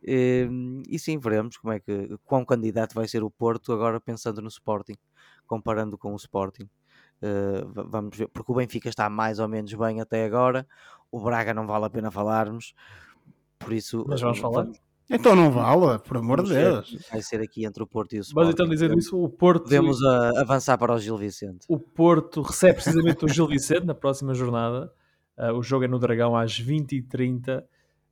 E, ehm, e sim, veremos como é que quão candidato vai ser o Porto agora pensando no Sporting, comparando com o Sporting. Uh, vamos ver, porque o Benfica está mais ou menos bem até agora, o Braga não vale a pena falarmos, por isso. Mas vamos falar. Vamos, então não vale, por amor de Deus. Vai ser aqui entre o Porto e o Sporting. Mas então dizendo isso, o Porto... Podemos uh, avançar para o Gil Vicente. O Porto recebe precisamente o Gil Vicente na próxima jornada. Uh, o jogo é no Dragão às 20h30.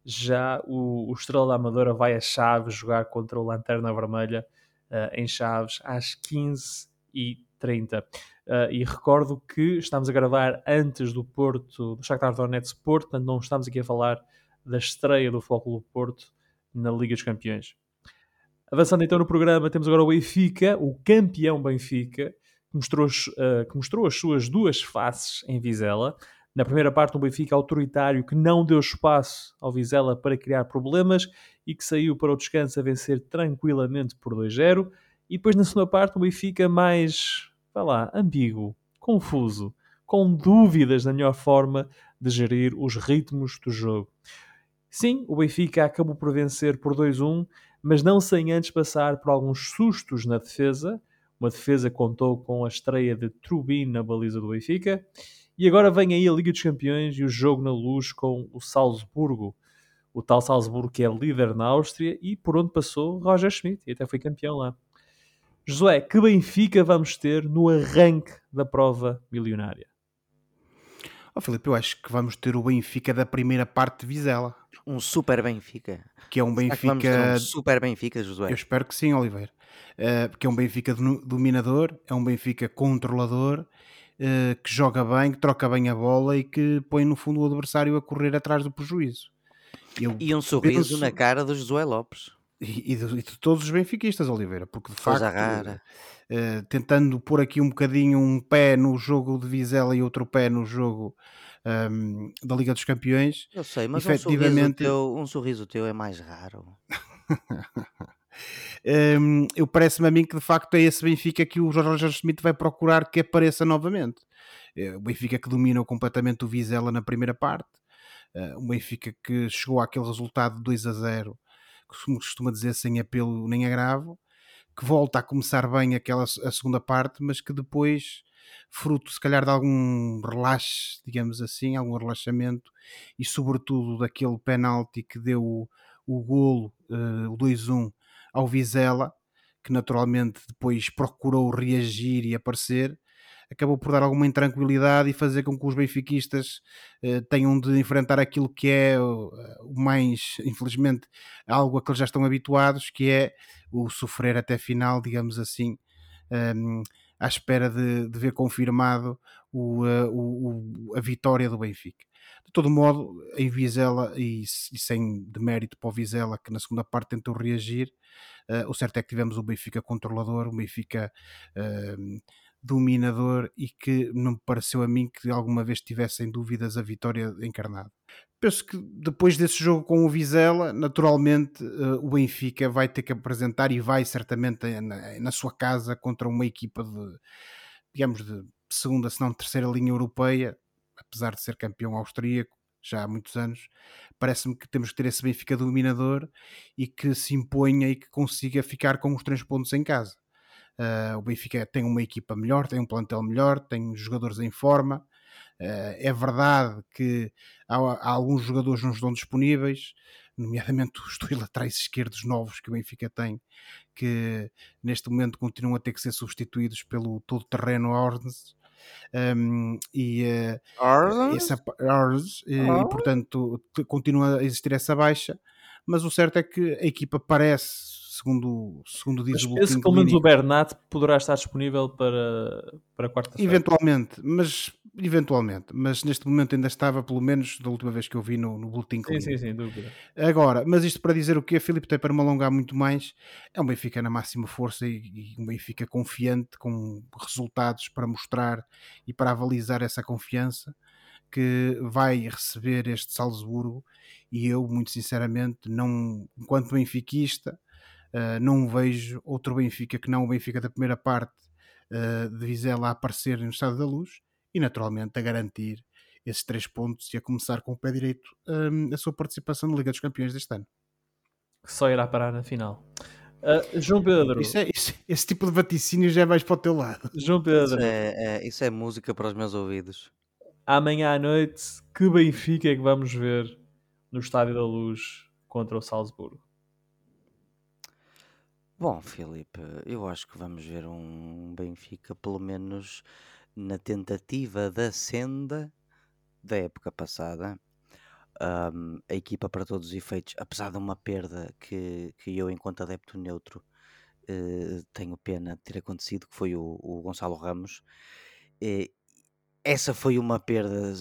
Já o, o Estrela da Amadora vai a Chaves jogar contra o Lanterna Vermelha uh, em Chaves às 15h30. Uh, e recordo que estamos a gravar antes do Porto, do Shakhtar Donetsk Porto, portanto não estamos aqui a falar da estreia do Foco do Porto na Liga dos Campeões. Avançando então no programa, temos agora o Benfica, o campeão Benfica, que mostrou, uh, que mostrou as suas duas faces em Vizela. Na primeira parte, um Benfica autoritário que não deu espaço ao Vizela para criar problemas e que saiu para o descanso a vencer tranquilamente por 2-0. E depois, na segunda parte, um Benfica mais, vai lá, ambíguo, confuso, com dúvidas na melhor forma de gerir os ritmos do jogo. Sim, o Benfica acabou por vencer por 2-1, mas não sem antes passar por alguns sustos na defesa. Uma defesa que contou com a estreia de Trubin na baliza do Benfica. E agora vem aí a Liga dos Campeões e o jogo na luz com o Salzburgo. O tal Salzburgo que é líder na Áustria e por onde passou Roger Schmidt e até foi campeão lá. Josué, que Benfica vamos ter no arranque da prova milionária? Oh, Filipe, eu acho que vamos ter o Benfica da primeira parte de Vizela. Um super Benfica. Que é um Benfica. Que um super Benfica, Josué. Eu espero que sim, Oliveira. Uh, porque é um Benfica dominador, é um Benfica controlador, uh, que joga bem, que troca bem a bola e que põe no fundo o adversário a correr atrás do prejuízo. Eu e um sorriso penso... na cara do Josué Lopes. E, e de, e de todos os benfiquistas, Oliveira, porque de Coisa facto, rara. eh, tentando pôr aqui um bocadinho um pé no jogo de Vizela e outro pé no jogo ahm, da Liga dos Campeões, Eu sei, mas um sorriso, efetivamente, teu, um sorriso teu é mais raro. Hum, eu parece-me a mim que de facto é esse Benfica que o Jorge Roger Schmidt vai procurar que apareça novamente. É, O Benfica que dominou completamente o Vizela na primeira parte, uh, um Benfica que chegou àquele resultado de 2 a 0, que se costuma dizer sem apelo nem agravo, que volta a começar bem aquela a segunda parte, mas que depois, fruto se calhar de algum relaxe, digamos assim, algum relaxamento e sobretudo daquele penalti que deu o, o golo, uh, o 2-1 ao Vizela, que naturalmente depois procurou reagir e aparecer, acabou por dar alguma intranquilidade e fazer com que os benfiquistas eh, tenham de enfrentar aquilo que é o o mais, infelizmente, algo a que eles já estão habituados, que é o sofrer até final, digamos assim, ehm, à espera de, de ver confirmado o, eh, o- o- a vitória do Benfica. De todo modo, em Vizela, e, e sem demérito para o Vizela, que na segunda parte tentou reagir, eh, o certo é que tivemos um Benfica controlador, um Benfica ehm, dominador e que não me pareceu a mim que alguma vez tivesse em dúvidas a vitória encarnada. Penso que depois desse jogo com o Vizela, naturalmente eh, o Benfica vai ter que apresentar e vai certamente eh, na, na sua casa contra uma equipa de, digamos, de segunda, se não terceira linha europeia, apesar de ser campeão austríaco já há muitos anos, parece-me que temos que ter esse Benfica dominador e que se imponha e que consiga ficar com os três pontos em casa. Uh, o Benfica tem uma equipa melhor, tem um plantel melhor, tem jogadores em forma. Uh, é verdade que há, há alguns jogadores não estão disponíveis, nomeadamente os dois laterais esquerdos novos que o Benfica tem, que neste momento continuam a ter que ser substituídos pelo todo-terreno Orns. Um, e, uh, essa, e, e portanto continua a existir essa baixa, mas o certo é que a equipa parece segundo, segundo diz Mas o penso que pelo menos o. Bernat poderá estar disponível para, para quarta-feira. Eventualmente, mas eventualmente, mas neste momento ainda estava, pelo menos da última vez que eu vi no, no boletim Sim, clínico. sim, sem dúvida. Agora, mas isto para dizer o que Filipe tem para me alongar muito mais, é um Benfica na máxima força e, e um Benfica confiante, com resultados para mostrar e para avalizar essa confiança que vai receber este Salzburgo e eu, muito sinceramente, não, enquanto benfiquista, Uh, não vejo outro Benfica que não o Benfica da primeira parte uh, de Vizela a aparecer no Estado da Luz e naturalmente a garantir esses três pontos e a começar com o pé direito um, a sua participação na Liga dos Campeões deste ano. Que só irá parar na final. Uh, João Pedro. Isso é, isso, esse tipo de vaticínio já é mais para o teu lado. João Pedro. Isso é, é, isso é música para os meus ouvidos. Amanhã à noite, que Benfica é que vamos ver no Estádio da Luz contra o Salzburgo? Bom, Filipe, eu acho que vamos ver um Benfica, pelo menos na tentativa da senda da época passada. Um, a equipa, para todos os efeitos, apesar de uma perda que, que eu, enquanto adepto neutro, eh, tenho pena de ter acontecido, que foi o, o Gonçalo Ramos. Eh, essa foi uma perda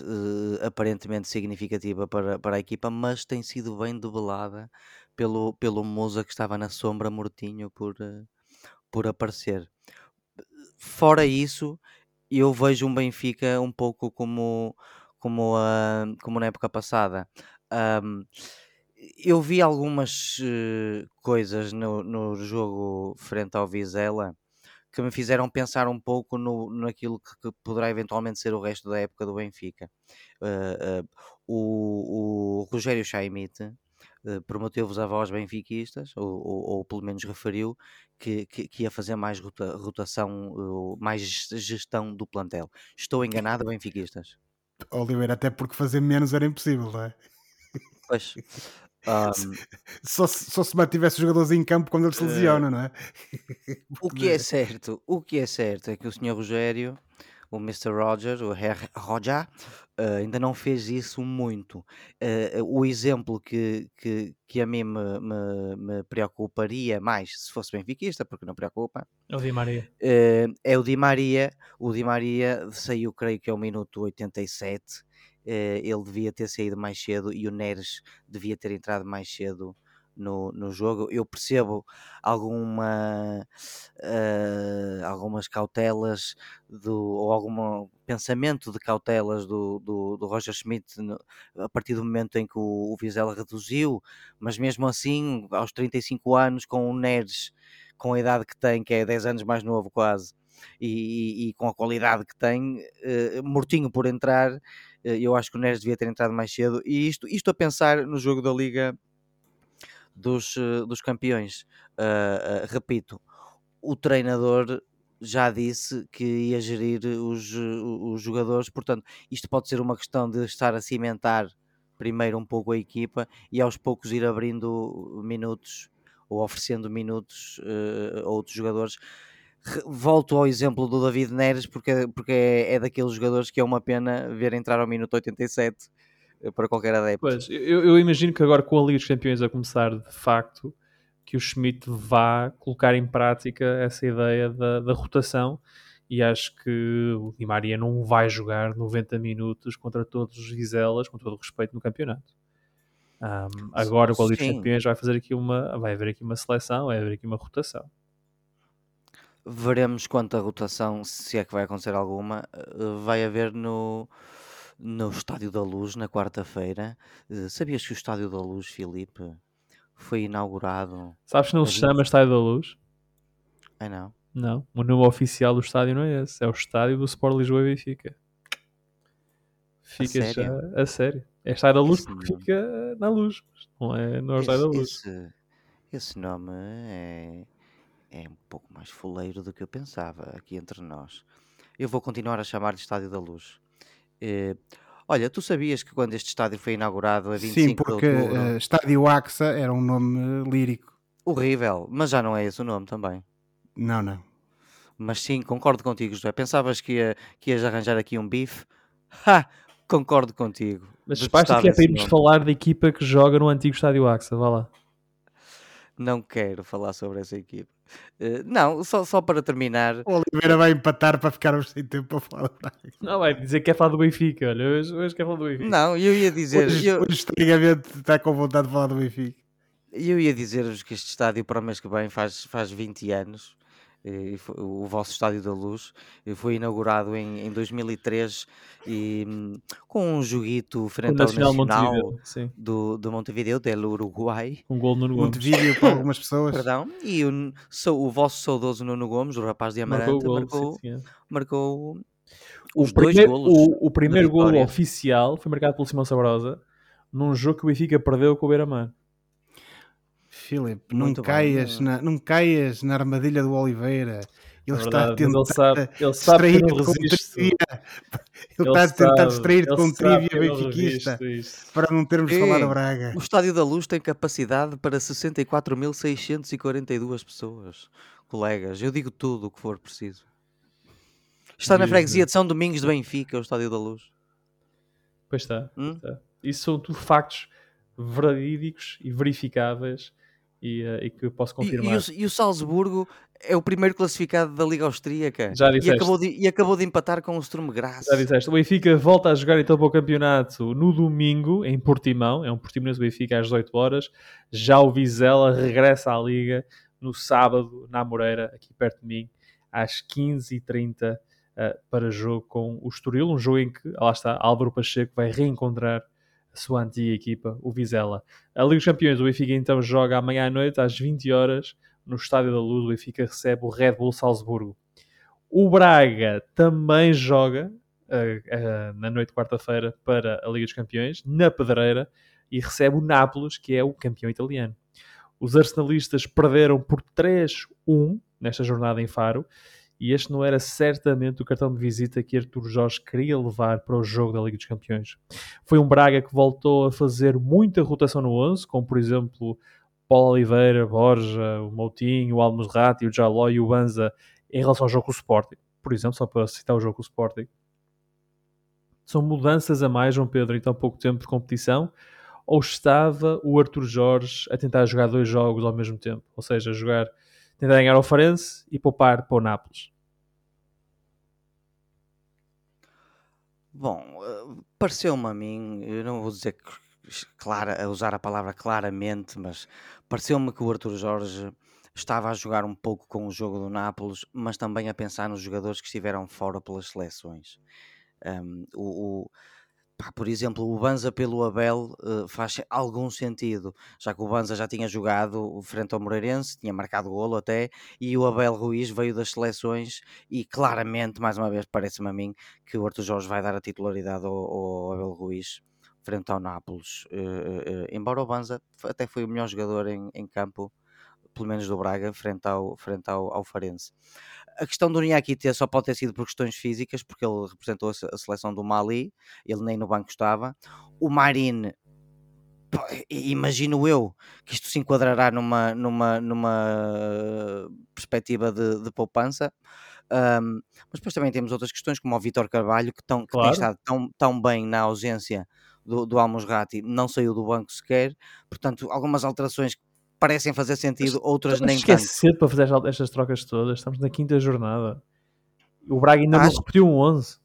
eh, aparentemente significativa para, para a equipa, mas tem sido bem debelada pelo, pelo Musa que estava na sombra mortinho por, eh, por aparecer. Fora isso, eu vejo um Benfica um pouco como, como, a, como na época passada. Um, eu vi algumas eh, coisas no, no jogo frente ao Vizela que me fizeram pensar um pouco no, naquilo que, que poderá eventualmente ser o resto da época do Benfica. Uh, uh, o, o Rogério Chaimite prometeu-vos a voz benfiquistas, ou, ou, ou, pelo menos referiu, que, que, que ia fazer mais rota, rotação, mais gestão do plantel. Estou enganado, benfiquistas? Oliveira, até porque fazer menos era impossível, não é? Pois. Um, só, se, só se mantivesse os jogadores em campo quando eles se lesionam, não é? o que é certo, o que é certo é que o Sr. Rogério, o Mr. Roger, o Herr Roger, uh, ainda não fez isso muito. Uh, o exemplo que, que, que a mim me, me, me, preocuparia mais, se fosse benfiquista, porque não preocupa, é o Di Maria. Uh, é o Di Maria. O Di Maria saiu, creio que é o minuto 87. Uh, ele devia ter saído mais cedo e o Neres devia ter entrado mais cedo no, no jogo. Eu percebo alguma, uh, algumas cautelas do, ou algum pensamento de cautelas do, do, do Roger Schmidt no, a partir do momento em que o, o Vizela reduziu, mas mesmo assim, aos 35 anos, com o Neres com a idade que tem, que é 10 anos mais novo quase, e, e, e com a qualidade que tem, uh, mortinho por entrar, uh, eu acho que o Neres devia ter entrado mais cedo. E isto, isto a pensar no jogo da Liga dos, uh, dos Campeões. repito, o treinador já disse que ia gerir os, os jogadores, portanto, isto pode ser uma questão de estar a cimentar primeiro um pouco a equipa e aos poucos ir abrindo minutos ou oferecendo minutos uh, a outros jogadores. Volto ao exemplo do David Neres, porque, porque é, é daqueles jogadores que é uma pena ver entrar ao minuto 87 eh, para qualquer adepto. Pois, eu, eu, imagino que agora com a Liga dos Campeões a começar de facto, que o Schmidt vá colocar em prática essa ideia da, da rotação e acho que o Di Maria não vai jogar 90 minutos contra todos os Vizelas, com todo o respeito no campeonato. Um, agora com a Liga dos Campeões vai fazer aqui uma, vai haver aqui uma seleção, vai haver aqui uma rotação. Veremos quanto a rotação, se é que vai acontecer alguma, eh, vai haver no, no Estádio da Luz na quarta-feira. Eh, sabias que o Estádio da Luz, Filipe, foi inaugurado? Sabes que não se chama Estádio da Luz? É não. Não, o nome oficial do estádio não é esse, é o estádio do Sport Lisboa e Benfica. Fica a sério? já a sério. É estar da luz esse porque nome. fica na luz, não é, não é esse, da luz. Esse, esse nome é, é um pouco mais fuleiro do que eu pensava aqui entre nós. Eu vou continuar a chamar de Estádio da Luz. Eh, olha, tu sabias que quando este estádio foi inaugurado a 25 Sim, porque de outubro... uh, Estádio AXA era um nome lírico. Horrível, mas já não é esse o nome também. Não, não. Mas sim, concordo contigo, José. Pensavas que, ia, que ias arranjar aqui um bife? Ha! Concordo contigo. Mas basta que é para irmos falar da equipa que joga no antigo estádio AXA, vá lá. Não quero falar sobre essa equipa. Uh, não, só, só para terminar. O Oliveira vai empatar para ficarmos sem tempo para falar. Não, vai dizer que quer falar do Benfica. Olha, hoje, hoje quer falar do Benfica. Não, eu ia dizer. Hoje, eu... hoje estranhamente está com vontade de falar do Benfica. Eu ia dizer-vos que este estádio para o mês que vem faz, faz 20 anos o vosso Estádio da Luz foi inaugurado em, em 2003 e hum, com um joguito frente ao Nacional, Nacional do, do Montevideo, do Uruguai. Um gol no Montevideo para algumas pessoas. Perdão, e o, o vosso saudoso Nuno Gomes, o rapaz de Amarante, marcou, marcou, sim, marcou o primeiro, o, o primeiro gol oficial foi marcado pelo Simão Sabrosa num jogo que o Benfica perdeu com o Beira-Mar. Filipe, não caias, na, não caias na armadilha do Oliveira. Ele é está a tentar ele sabe, ele sabe que não resisto. Ele, ele está a tentar distrair-te com trivia benfiquista para não termos Ei, falado a Braga. O Estádio da Luz tem capacidade para 64.642 pessoas. Colegas, eu digo tudo o que for preciso. Está na freguesia de São Domingos de Benfica, o Estádio da Luz. Pois está. Hum? está. Isso são tudo factos verídicos e verificáveis e, uh, e que posso confirmar. E, e, o, e, o, Salzburgo é o primeiro classificado da Liga Austríaca Já disseste. E acabou de, e acabou de empatar com o Sturm Graz. Já disseste. O Benfica volta a jogar então para o campeonato no domingo em Portimão. É um Portimonense Benfica às 18 horas. Já o Vizela regressa à Liga no sábado na Moreira, aqui perto de mim, às 15h30 uh, eh, para jogo com o Estoril. Um jogo em que, lá está, Álvaro Pacheco vai reencontrar a sua antiga equipa, o Vizela. A Liga dos Campeões, o Benfica então joga amanhã à noite, às 20 horas, no Estádio da Luz. O Benfica recebe o Red Bull Salzburgo. O Braga também joga uh, uh, na noite de quarta-feira para a Liga dos Campeões, na Pedreira, e recebe o Nápoles, que é o campeão italiano. Os arsenalistas perderam por 3-1 nesta jornada em Faro e este não era certamente o cartão de visita que Artur Jorge queria levar para o jogo da Liga dos Campeões. Foi um Braga que voltou a fazer muita rotação no 11, como por exemplo Paulo Oliveira, Borja, o Moutinho, o Almozrati, o Jaló e o Banza em relação ao jogo com o Sporting. Por exemplo, só para citar o jogo com o Sporting. São mudanças a mais, João Pedro, em tão pouco tempo de competição? Ou estava o Artur Jorge a tentar jogar dois jogos ao mesmo tempo? Ou seja, jogar tentar ganhar ao Farense e poupar para o Nápoles. Bom, eh, pareceu-me a mim, eu não vou dizer que, clara, a usar a palavra claramente, mas pareceu-me que o Arthur Jorge estava a jogar um pouco com o jogo do Nápoles, mas também a pensar nos jogadores que estiveram fora pelas seleções. Um, o, o pá, por exemplo, o Banza pelo Abel uh, faz algum sentido, já que o Banza já tinha jogado frente ao Moreirense, tinha marcado golo até, e o Abel Ruiz veio das seleções e claramente, mais uma vez, parece-me a mim que o Arthur Jorge vai dar a titularidade ao, ao Abel Ruiz frente ao Nápoles. Uh, uh, embora o Banza até foi o melhor jogador em, em campo pelo menos do Braga, frente ao, frente ao, ao Farense. A questão do Niakite só pode ter sido por questões físicas, porque ele representou a seleção do Mali, ele nem no banco estava. O Marine, imagino eu que isto se enquadrará numa, numa, numa perspectiva de, de poupança. Um, mas depois também temos outras questões, como o Vitor Carvalho, que, tão, que claro. tem estado tão, tão bem na ausência do, do Almusrati, não saiu do banco sequer. Portanto, algumas alterações parecem fazer sentido, outras nem tanto. Cedo para fazer estas trocas todas, estamos na quinta jornada. O Braga ainda acho... não repetiu um 11.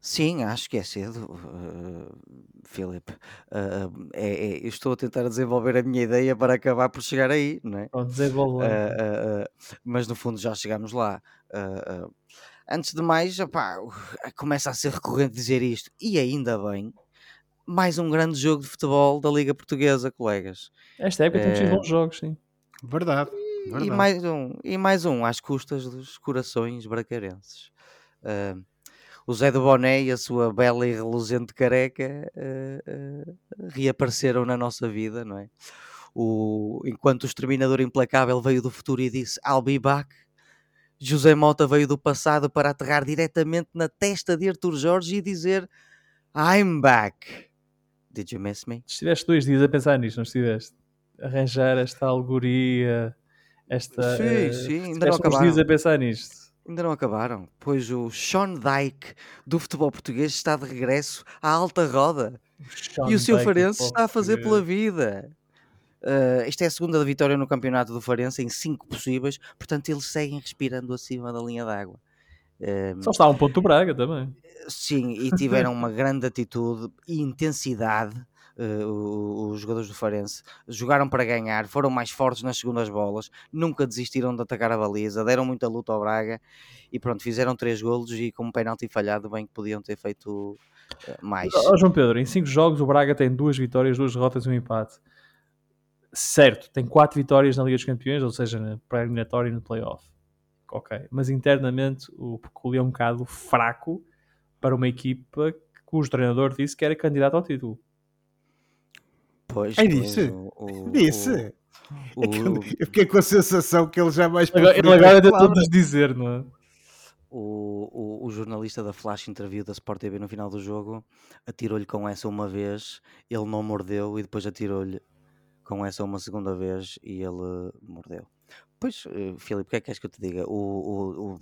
Sim, acho que é cedo, uh, Filipe. Uh, é, é, eu estou a tentar desenvolver a minha ideia para acabar por chegar aí, não é? desenvolver. Uh, mas no fundo já chegamos lá. antes de mais, opá, começa a ser recorrente dizer isto, e ainda bem, mais um grande jogo de futebol da Liga Portuguesa, colegas. Esta época é... temos bons jogos, sim. Verdade. Verdade. E mais um, e mais um às custas dos corações bracarenses. Uh, o Zé do Boné e a sua bela e reluzente careca uh, uh, reapareceram na nossa vida, não é? O, enquanto o exterminador implacável veio do futuro e disse I'll be back, José Mota veio do passado para aterrar diretamente na testa de Arthur Jorge e dizer I'm back. Did you miss me? Estiveste dois dias a pensar nisto, não estiveste? Arranjar esta alegoria, esta. Sim, uh, sim, ainda não acabaram. dias a pensar nisto. Ainda não acabaram, pois o Sean Dyke do futebol português está de regresso à alta roda. O e o seu Farense está a fazer pela vida. Uh, esta é a segunda vitória no campeonato do Farense em cinco possíveis, portanto eles seguem respirando acima da linha d'água. Uh, Só está um ponto do Braga também. Sim, e tiveram uma grande atitude e intensidade. Uh, os jogadores do Farense jogaram para ganhar, foram mais fortes nas segundas bolas, nunca desistiram de atacar a baliza, deram muita luta ao Braga e pronto, fizeram três golos e com um penalti falhado, bem que podiam ter feito uh, mais. Oh, João Pedro, em cinco jogos o Braga tem duas vitórias, duas derrotas e um empate. Certo, tem quatro vitórias na Liga dos Campeões, ou seja, na pré-eliminatória e no playoff. Ok, mas internamente o Peculiar é um bocado fraco para uma equipa cujo treinador disse que era candidato ao título. Pois, é disse. O, o, disse. O, eu fiquei com a sensação que ele jamais Ele agora tentou nos dizer, não é? O, o, o, jornalista da Flash Interview da Sport TV no final do jogo atirou-lhe com essa uma vez, ele não mordeu e depois atirou-lhe com essa uma segunda vez e ele mordeu. Pois, uh, Filipe, o que é que queres que eu te diga? o, o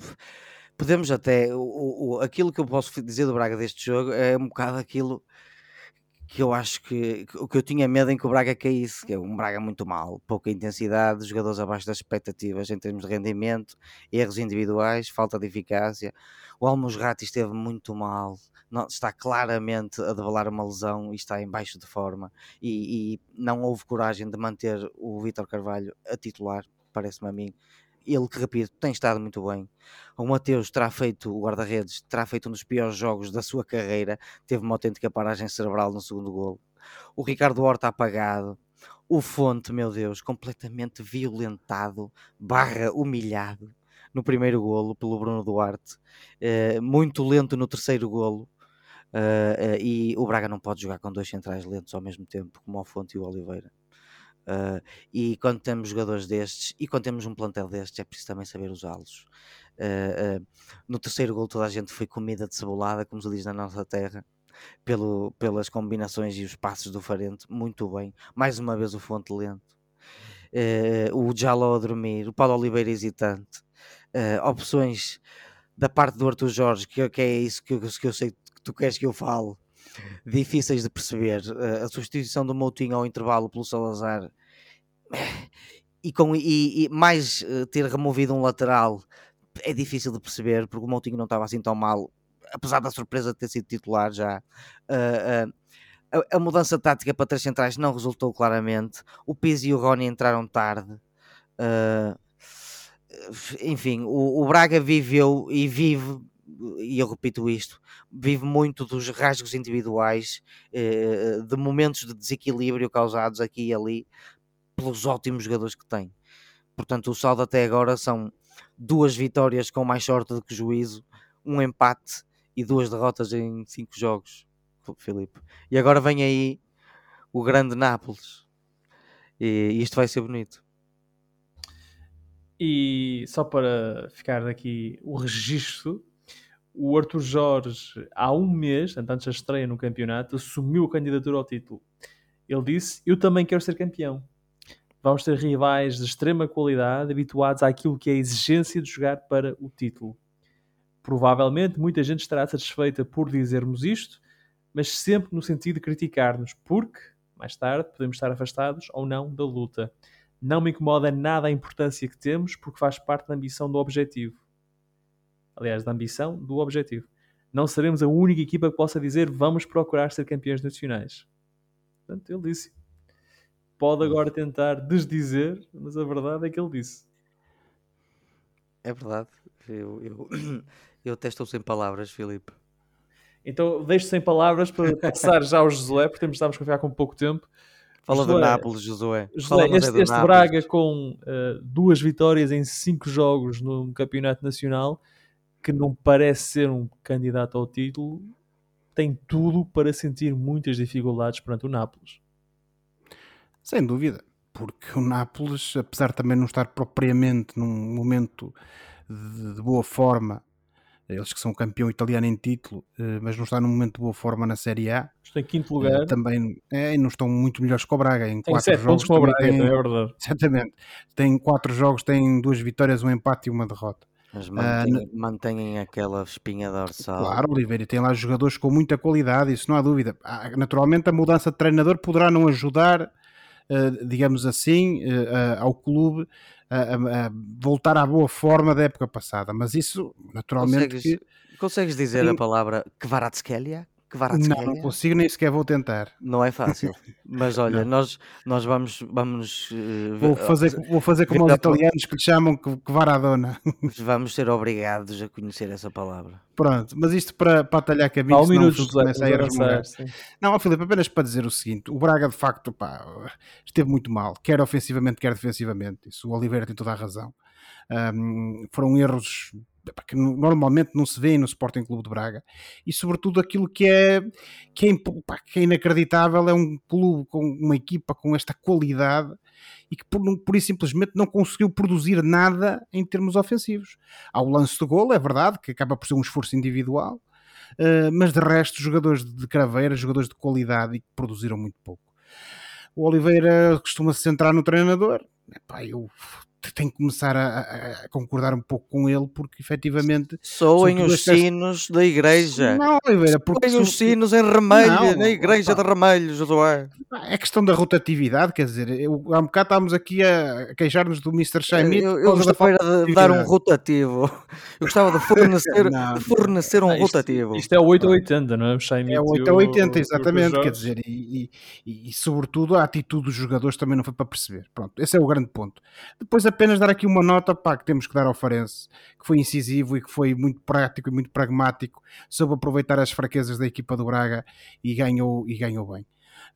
podemos até. O, o, aquilo que eu posso dizer do Braga deste jogo é um bocado aquilo que eu acho que o que eu tinha medo em que o Braga caísse, que é um Braga muito mal, pouca intensidade, jogadores abaixo das expectativas em termos de rendimento, erros individuais, falta de eficácia. O Almusrati esteve muito mal, não, está claramente a devalar uma lesão e está em baixo de forma e, e não houve coragem de manter o Vítor Carvalho a titular, parece-me a mim ele que repito, tem estado muito bem. O Mateus terá feito, o guarda-redes, terá feito um dos piores jogos da sua carreira, teve uma autêntica paragem cerebral no segundo gol. O Ricardo Horta apagado, o Fonte, meu Deus, completamente violentado, barra humilhado no primeiro golo pelo Bruno Duarte, uh, muito lento no terceiro golo. Uh, uh, e o Braga não pode jogar com dois centrais lentos ao mesmo tempo, como o Fonte e o Oliveira. Uh, e quando temos jogadores destes e quando temos um plantel destes, é preciso também saber usá-los. Uh, uh, no terceiro gol, toda a gente foi comida de cebolada, como se diz na nossa terra, pelo, pelas combinações e os passos do Farente. Muito bem, mais uma vez o Fonte Lento, o Jaló a dormir, o Paulo Oliveira hesitante, opções da parte do Arthur Jorge, que, que é isso que que eu sei que tu queres que eu fale difíceis de perceber. Uh, a substituição do Moutinho ao intervalo pelo Salazar e, com, e, e mais uh, ter removido um lateral é difícil de perceber porque o Moutinho não estava assim tão mal, apesar da surpresa de ter sido titular já. A, a, mudança tática para três centrais não resultou claramente. O Pizzi e o Rony entraram tarde. Uh, enfim, o, o, Braga viveu e vive, e eu repito isto, vive muito dos rasgos individuais, uh, de momentos de desequilíbrio causados aqui e ali pelos ótimos jogadores que tem. Portanto, o saldo até agora são duas vitórias com mais sorte do que juízo, um empate e duas derrotas em cinco jogos, Filipe. E agora vem aí o grande Nápoles. E isto vai ser bonito. E só para ficar aqui o registro, o Arthur Jorge, há um mês, antes da estreia no campeonato, assumiu a candidatura ao título. Ele disse: Eu também quero ser campeão. Vamos ter rivais de extrema qualidade, habituados àquilo que é a exigência de jogar para o título. Provavelmente muita gente estará satisfeita por dizermos isto, mas sempre no sentido de criticar-nos, porque, mais tarde, podemos estar afastados ou não da luta. Não me incomoda nada a importância que temos, porque faz parte da ambição do objetivo. Aliás, da ambição do objetivo. Não seremos a única equipa que possa dizer vamos procurar ser campeões nacionais. Portanto, ele disse pode agora tentar desdizer, mas a verdade é que ele disse. É verdade. Eu, eu, eu até estou sem palavras, Filipe. Então deixo sem palavras para passar já ao Josué, porque temos, estamos a confiar com pouco tempo. Fala Josué, do Nápoles, Josué. Josué este, este Braga com uh, duas vitórias em cinco jogos no Campeonato Nacional, que não parece ser um candidato ao título, tem tudo para sentir muitas dificuldades perante o Nápoles. Sem dúvida, porque o Nápoles, apesar de também não estar propriamente num momento de, de boa forma, eles que são campeão italiano em título, eh, mas não está num momento de boa forma na Série A. Estão em quinto lugar. Eh, também é, não estão muito melhores que o Braga. Em tem quatro sete jogos pontos com o Braga, tem, é verdade. Exatamente. Tem quatro jogos, tem duas vitórias, um empate e uma derrota. Mas mantêm, uh, mantêm aquela espinha dorsal. Claro, Oliveira tem lá jogadores com muita qualidade, isso não há dúvida. Ah, naturalmente, a mudança de treinador poderá não ajudar eh, digamos assim, ao clube a, a, voltar à boa forma da época passada. Mas isso, naturalmente. Consegues, que... consegues dizer Sim. a palavra Não, não consigo, nem sequer vou tentar. Não é fácil. Mas olha, nós, nós vamos. vamos uh, vou, fazer, vou fazer como os italianos que lhe chamam Kvaradona. Vamos ser obrigados a conhecer essa palavra. Pronto, mas isto para, para atalhar caminho, um minuto, começa a ir Não, Filipe, apenas para dizer o seguinte: o Braga de facto pá, esteve muito mal, quer ofensivamente, quer defensivamente. Isso o Oliveira tem toda a razão. Um, foram erros que normalmente não se vê no Sporting Clube de Braga e sobretudo aquilo que é, que é, pá, que é inacreditável é um clube com uma equipa com esta qualidade e que por, por isso simplesmente não conseguiu produzir nada em termos ofensivos. Há o lance de gol, é verdade, que acaba por ser um esforço individual, uh, mas de resto, jogadores de craveira, jogadores de qualidade e que produziram muito pouco. O Oliveira costuma se centrar no treinador. Epá, eu tenho que começar a, a, concordar um pouco com ele, porque efetivamente. Soem os estas... sinos da igreja. Não, Oliveira, porque. Soem os sinos em Ramelho, não, na igreja opa. de Ramelho, Josué. É questão da rotatividade, quer dizer, eu, há um bocado estávamos aqui a queixar-nos do Mr. Schmidt. Eu, eu gostaria de dar um rotativo. Eu gostava de fornecer, não, de fornecer um isto, rotativo. Isto é o 880, não é? O é o 880, exatamente, quer dizer, e, e, e, sobretudo a atitude dos jogadores também não foi para perceber. Pronto, esse é o grande ponto. Depois apenas dar aqui uma nota pá, que temos que dar ao Farense, que foi incisivo e que foi muito prático e muito pragmático, soube aproveitar as fraquezas da equipa do Braga e ganhou, e ganhou bem.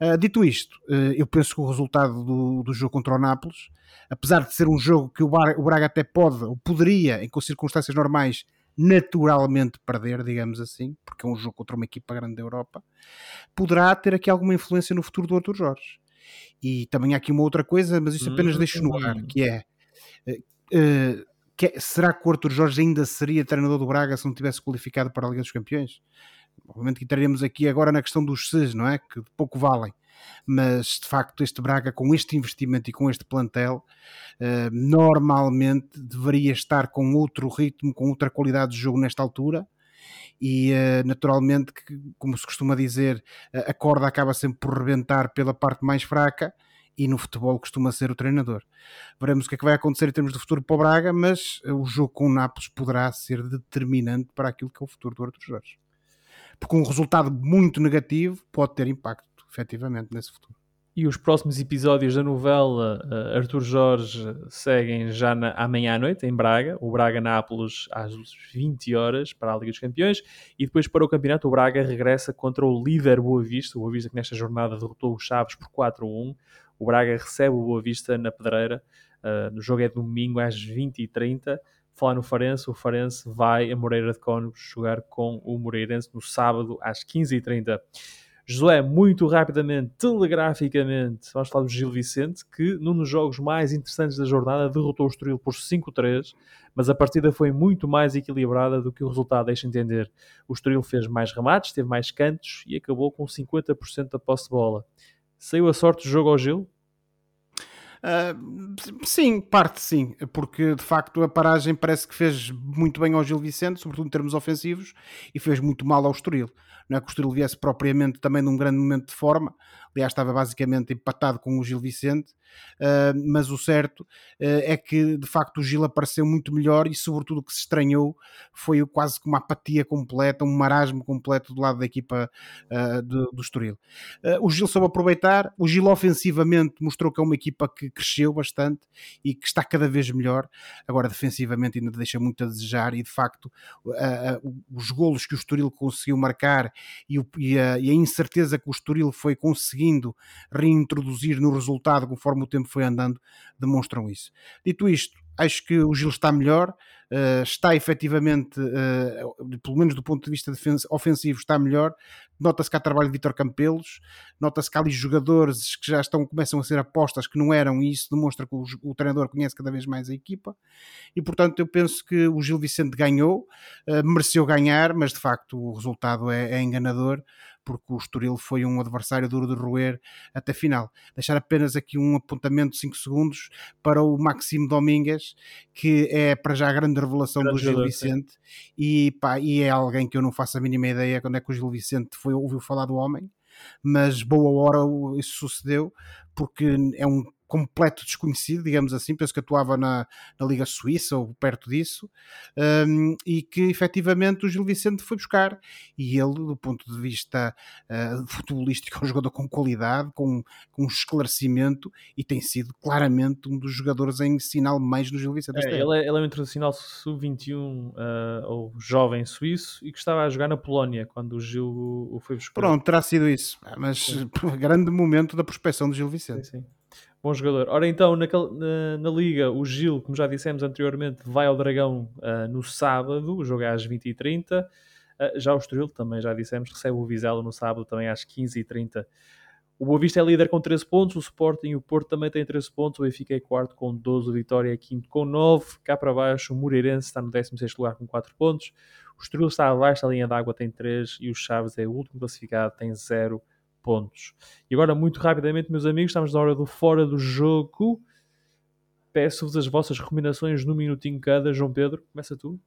Uh, dito isto, uh, eu penso que o resultado do, do jogo contra o Nápoles, apesar de ser um jogo que o Braga, o Braga até pode, ou poderia, em circunstâncias normais, naturalmente perder, digamos assim, porque é um jogo contra uma equipa grande da Europa, poderá ter aqui alguma influência no futuro do Arthur Jorge. E também há aqui uma outra coisa, mas isso apenas hum, deixo no ar, que é que, será que o Arthur Jorge ainda seria treinador do Braga se não tivesse qualificado para a Liga dos Campeões? Obviamente que entraremos aqui agora na questão dos SES, não é? Que pouco valem. Mas de facto, este Braga, com este investimento e com este plantel, uh, normalmente deveria estar com outro ritmo, com outra qualidade de jogo nesta altura e uh, naturalmente, que, como se costuma dizer, a corda acaba sempre por rebentar pela parte mais fraca e no futebol costuma ser o treinador. Veremos o que é que vai acontecer em termos de futuro para o Braga, mas o jogo com o Nápoles poderá ser determinante para aquilo que é o futuro do Arthur Jorge. Porque um resultado muito negativo pode ter impacto efetivamente, nesse futuro. E os próximos episódios da novela uh, Arthur Jorge seguem já na, amanhã à noite em Braga, o Braga-Nápoles às 20 horas para a Liga dos Campeões e depois para o campeonato o Braga regressa contra o líder Boa Vista, o Boa Vista que nesta jornada derrotou os Chaves por 4-1. O Braga recebe o Boa Vista na Pedreira, uh, no jogo é domingo às 20h30. Falar no Farense, o Farense vai a Moreira de Cónegos jogar com o Moreirense no sábado às 15h30. Josué, muito rapidamente, telegraficamente, vamos falar do Gil Vicente, que num dos jogos mais interessantes da jornada derrotou o Estoril por 5-3, mas a partida foi muito mais equilibrada do que o resultado deixa entender. O Estoril fez mais remates, teve mais cantos e acabou com 50% da posse de bola. Saiu a sorte do jogo ao Gil? Uh, sim, parte sim, porque de facto a paragem parece que fez muito bem ao Gil Vicente, sobretudo em termos ofensivos, e fez muito mal ao Estoril. Não é que o Estoril viesse propriamente também num grande momento de forma, aliás, estava basicamente empatado com o Gil Vicente, uh, mas o certo uh, é que de facto o Gil apareceu muito melhor e, sobretudo, o que se estranhou foi quase que uma apatia completa, um marasmo completo do lado da equipa uh, do, do Estoril. o Gil soube aproveitar, o Gil ofensivamente mostrou que é uma equipa que cresceu bastante e que está cada vez melhor, agora defensivamente ainda deixa muito a desejar e de facto os golos que o Estoril conseguiu marcar e, o, e, a, e, a, incerteza que o Estoril foi conseguindo reintroduzir no resultado conforme o tempo foi andando, demonstram isso. Dito isto, acho que o Gil está melhor, uh, está efetivamente, uh, pelo menos do ponto de vista ofensivo, está melhor. Nota-se que há trabalho de Vitor Campelos, nota-se que há ali jogadores que já estão, começam a ser apostas que não eram, e isso demonstra que o, o, treinador conhece cada vez mais a equipa. E portanto, eu penso que o Gil Vicente ganhou, uh, mereceu ganhar, mas de facto o resultado é, é enganador porque o Estoril foi um adversário duro de roer até final. Deixar apenas aqui um apontamento de 5 segundos para o Maximo Domingues, que é para já a grande revelação grande do Gil Vicente, e, pá, e é alguém que eu não faço a mínima ideia quando é que o Gil Vicente foi, ouviu falar do homem, mas boa hora isso sucedeu, porque é um completo desconhecido, digamos assim, penso que atuava na, na Liga Suíça ou perto disso, um, e que efetivamente o Gil Vicente foi buscar. E ele, do ponto de vista uh, futebolístico, é um jogador com qualidade, com, com esclarecimento, e tem sido claramente um dos jogadores em sinal mais no Gil Vicente. É, ele, é, ele é um internacional sub-21 uh, ou jovem suíço e que estava a jogar na Polónia quando o Gil o foi buscar. Pronto, terá sido isso, mas sim. grande momento da prospecção do Gil Vicente. Sim, sim. Bom jogador. Ora então, naquele, na, na, Liga, o Gil, como já dissemos anteriormente, vai ao Dragão uh, no sábado, o jogo é às 20h30. Uh, ah, já o Estoril, também já dissemos, recebe o Vizela no sábado, também às 15h30. O Boa Vista é líder com 13 pontos, o Sporting e o Porto também têm 13 pontos, o Benfica é quarto com 12, o Vitória é quinto com 9, cá para baixo o Moreirense está no 16 lugar com 4 pontos, o Estoril está abaixo da linha d'água tem 3 e o Chaves é o último classificado, tem 0 pontos. E agora, muito rapidamente, meus amigos, estamos na hora do fora do jogo. Peço-vos as vossas recomendações no minutinho cada. João Pedro, começa tu.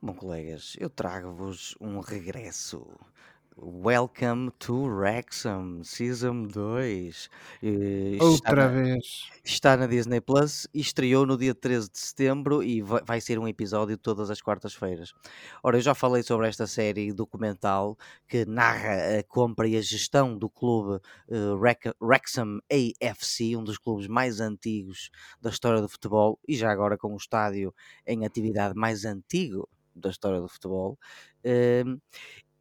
Bom, colegas, eu trago-vos um regresso Welcome to Wrexham Season 2. Outra está vez. está na Disney Plus e estreou no dia 13 de setembro e vai, vai ser um episódio todas as quartas-feiras. Ora, eu já falei sobre esta série documental que narra a compra e a gestão do clube uh, Wrexham AFC, um dos clubes mais antigos da história do futebol e já agora com o estádio em atividade mais antigo da história do futebol. Uh,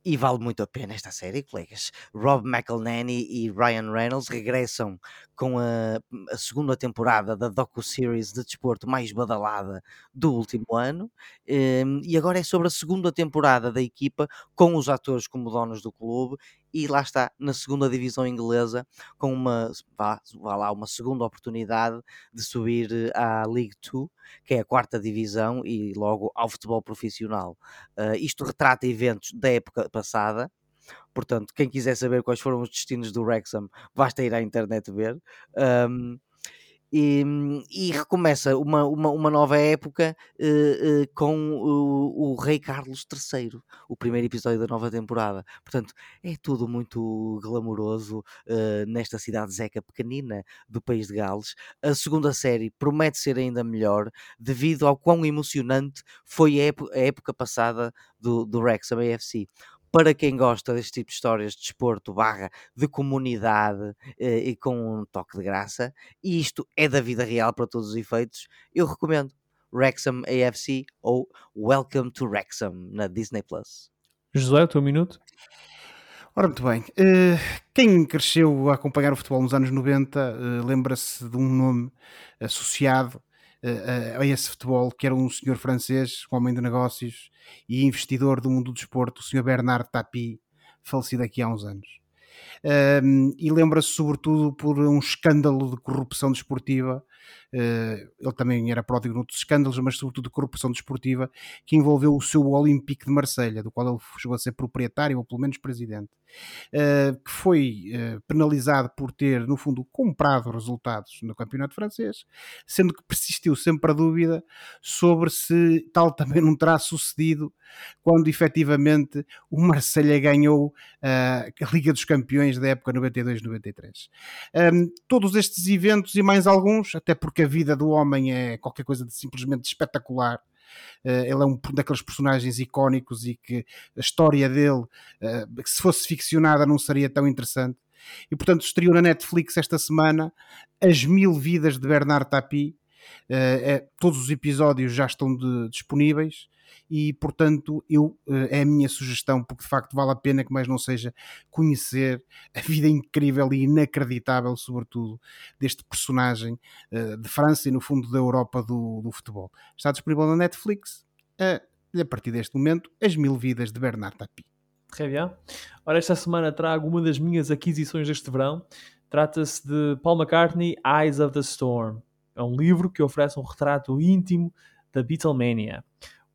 e vale muito a pena esta série, colegas. Rob McElhenney e Ryan Reynolds regressam com a, a segunda temporada da docu-series de desporto mais badalada do último ano. Um, ehm, e agora é sobre a segunda temporada da equipa, com os atores como donos do clube e lá está, na segunda divisão inglesa, com uma, vá, vá lá, uma segunda oportunidade de subir eh, à League 2, que é a quarta divisão, e logo ao futebol profissional. Uh, isto retrata eventos da época passada, portanto, quem quiser saber quais foram os destinos do Wrexham, basta ir à internet ver. Um, e, e, recomeça uma, uma, uma nova época uh, uh, com o, o, Rei Carlos III, o primeiro episódio da nova temporada. Portanto, é tudo muito glamouroso uh, nesta cidade zeca pequenina do país de Gales. A segunda série promete ser ainda melhor devido ao quão emocionante foi a a época passada do, do Wrexham AFC para quem gosta deste tipo de histórias de desporto, barra de comunidade eh, e com um toque de graça, e isto é da vida real para todos os efeitos, eu recomendo Wrexham AFC ou Welcome to Wrexham na Disney Plus. José, o teu minuto? Ora, muito bem. Uh, quem cresceu a acompanhar o futebol nos anos 90 uh, lembra-se de um nome associado a esse futebol, que era um senhor francês, um homem de negócios e investidor do mundo do desporto, o senhor Bernard Tapie, falecido aqui há uns anos. e lembra-se sobretudo por um escândalo de corrupção desportiva eh, ele também era pródigo noutros escândalos, mas sobretudo de corrupção desportiva, que envolveu o seu Olympique de Marselha, do qual ele chegou a ser proprietário, ou pelo menos presidente, eh, que foi eh, penalizado por ter, no fundo, comprado resultados no campeonato francês, sendo que persistiu sempre a dúvida sobre se tal também não terá sucedido quando efetivamente o Marselha ganhou a Liga dos Campeões da época 92-93. Um, todos estes eventos e mais alguns, até porque a vida do homem é qualquer coisa de simplesmente espetacular. Uh, ele é um daqueles personagens icónicos e que a história dele, uh, se fosse ficcionada, não seria tão interessante. E portanto, estreou na Netflix esta semana As Mil Vidas de Bernard Tapie. Uh, é, todos os episódios já estão de, disponíveis e portanto eu, eh, é a minha sugestão, porque de facto vale a pena que mais não seja conhecer a vida incrível e inacreditável, sobretudo, deste personagem eh, de França e no fundo da Europa do, do futebol. Está disponível na Netflix e a partir deste momento As Mil Vidas de Bernard Tapie. Bien. Ora, esta semana trago uma das minhas aquisições deste verão. Trata-se de Paul McCartney, Eyes of the Storm. É um livro que oferece um retrato íntimo da Beatlemania.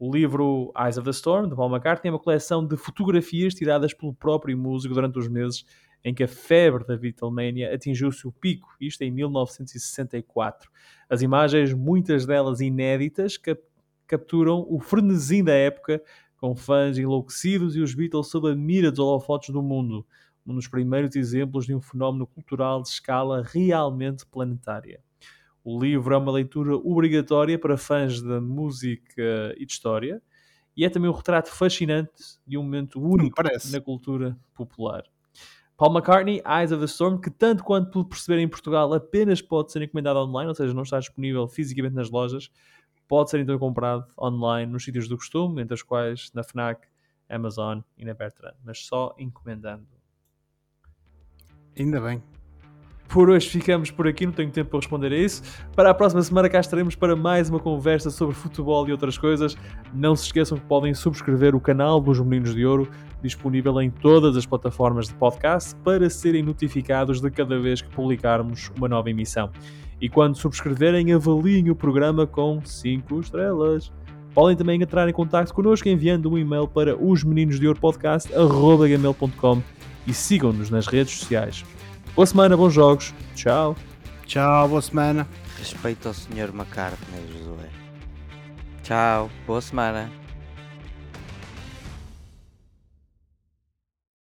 O livro Eyes of the Storm, de Paul McCartney, é uma coleção de fotografias tiradas pelo próprio músico durante os meses em que a febre da Beatlemania atingiu seu pico, isto em 1964. As imagens, muitas delas inéditas, cap capturam o frenesim da época, com fãs enlouquecidos e os Beatles sob a mira dos holofotes do mundo, um dos primeiros exemplos de um fenómeno cultural de escala realmente planetária. O livro é uma leitura obrigatória para fãs da música e de história e é também um retrato fascinante de um momento único na cultura popular. Paul McCartney, Eyes of the Storm, que tanto quanto por perceber em Portugal apenas pode ser encomendado online, ou seja, não está disponível fisicamente nas lojas, pode ser então comprado online nos sítios do costume, entre os quais na FNAC, Amazon e na Bertrand, mas só encomendando. Ainda bem. Por hoje ficamos por aqui, não tenho tempo para responder a isso. Para a próxima semana cá estaremos para mais uma conversa sobre futebol e outras coisas. Não se esqueçam que podem subscrever o canal dos Meninos de Ouro, disponível em todas as plataformas de podcast, para serem notificados de cada vez que publicarmos uma nova emissão. E quando subscreverem, avaliem o programa com 5 estrelas. Podem também entrar em contato connosco enviando um e-mail para osmeninosdeouropodcast.com e sigam-nos nas redes sociais. Boa semana, bons jogos. Tchau. Tchau, boa semana. Respeito ao Sr. McCartney, Josué. Tchau, boa semana.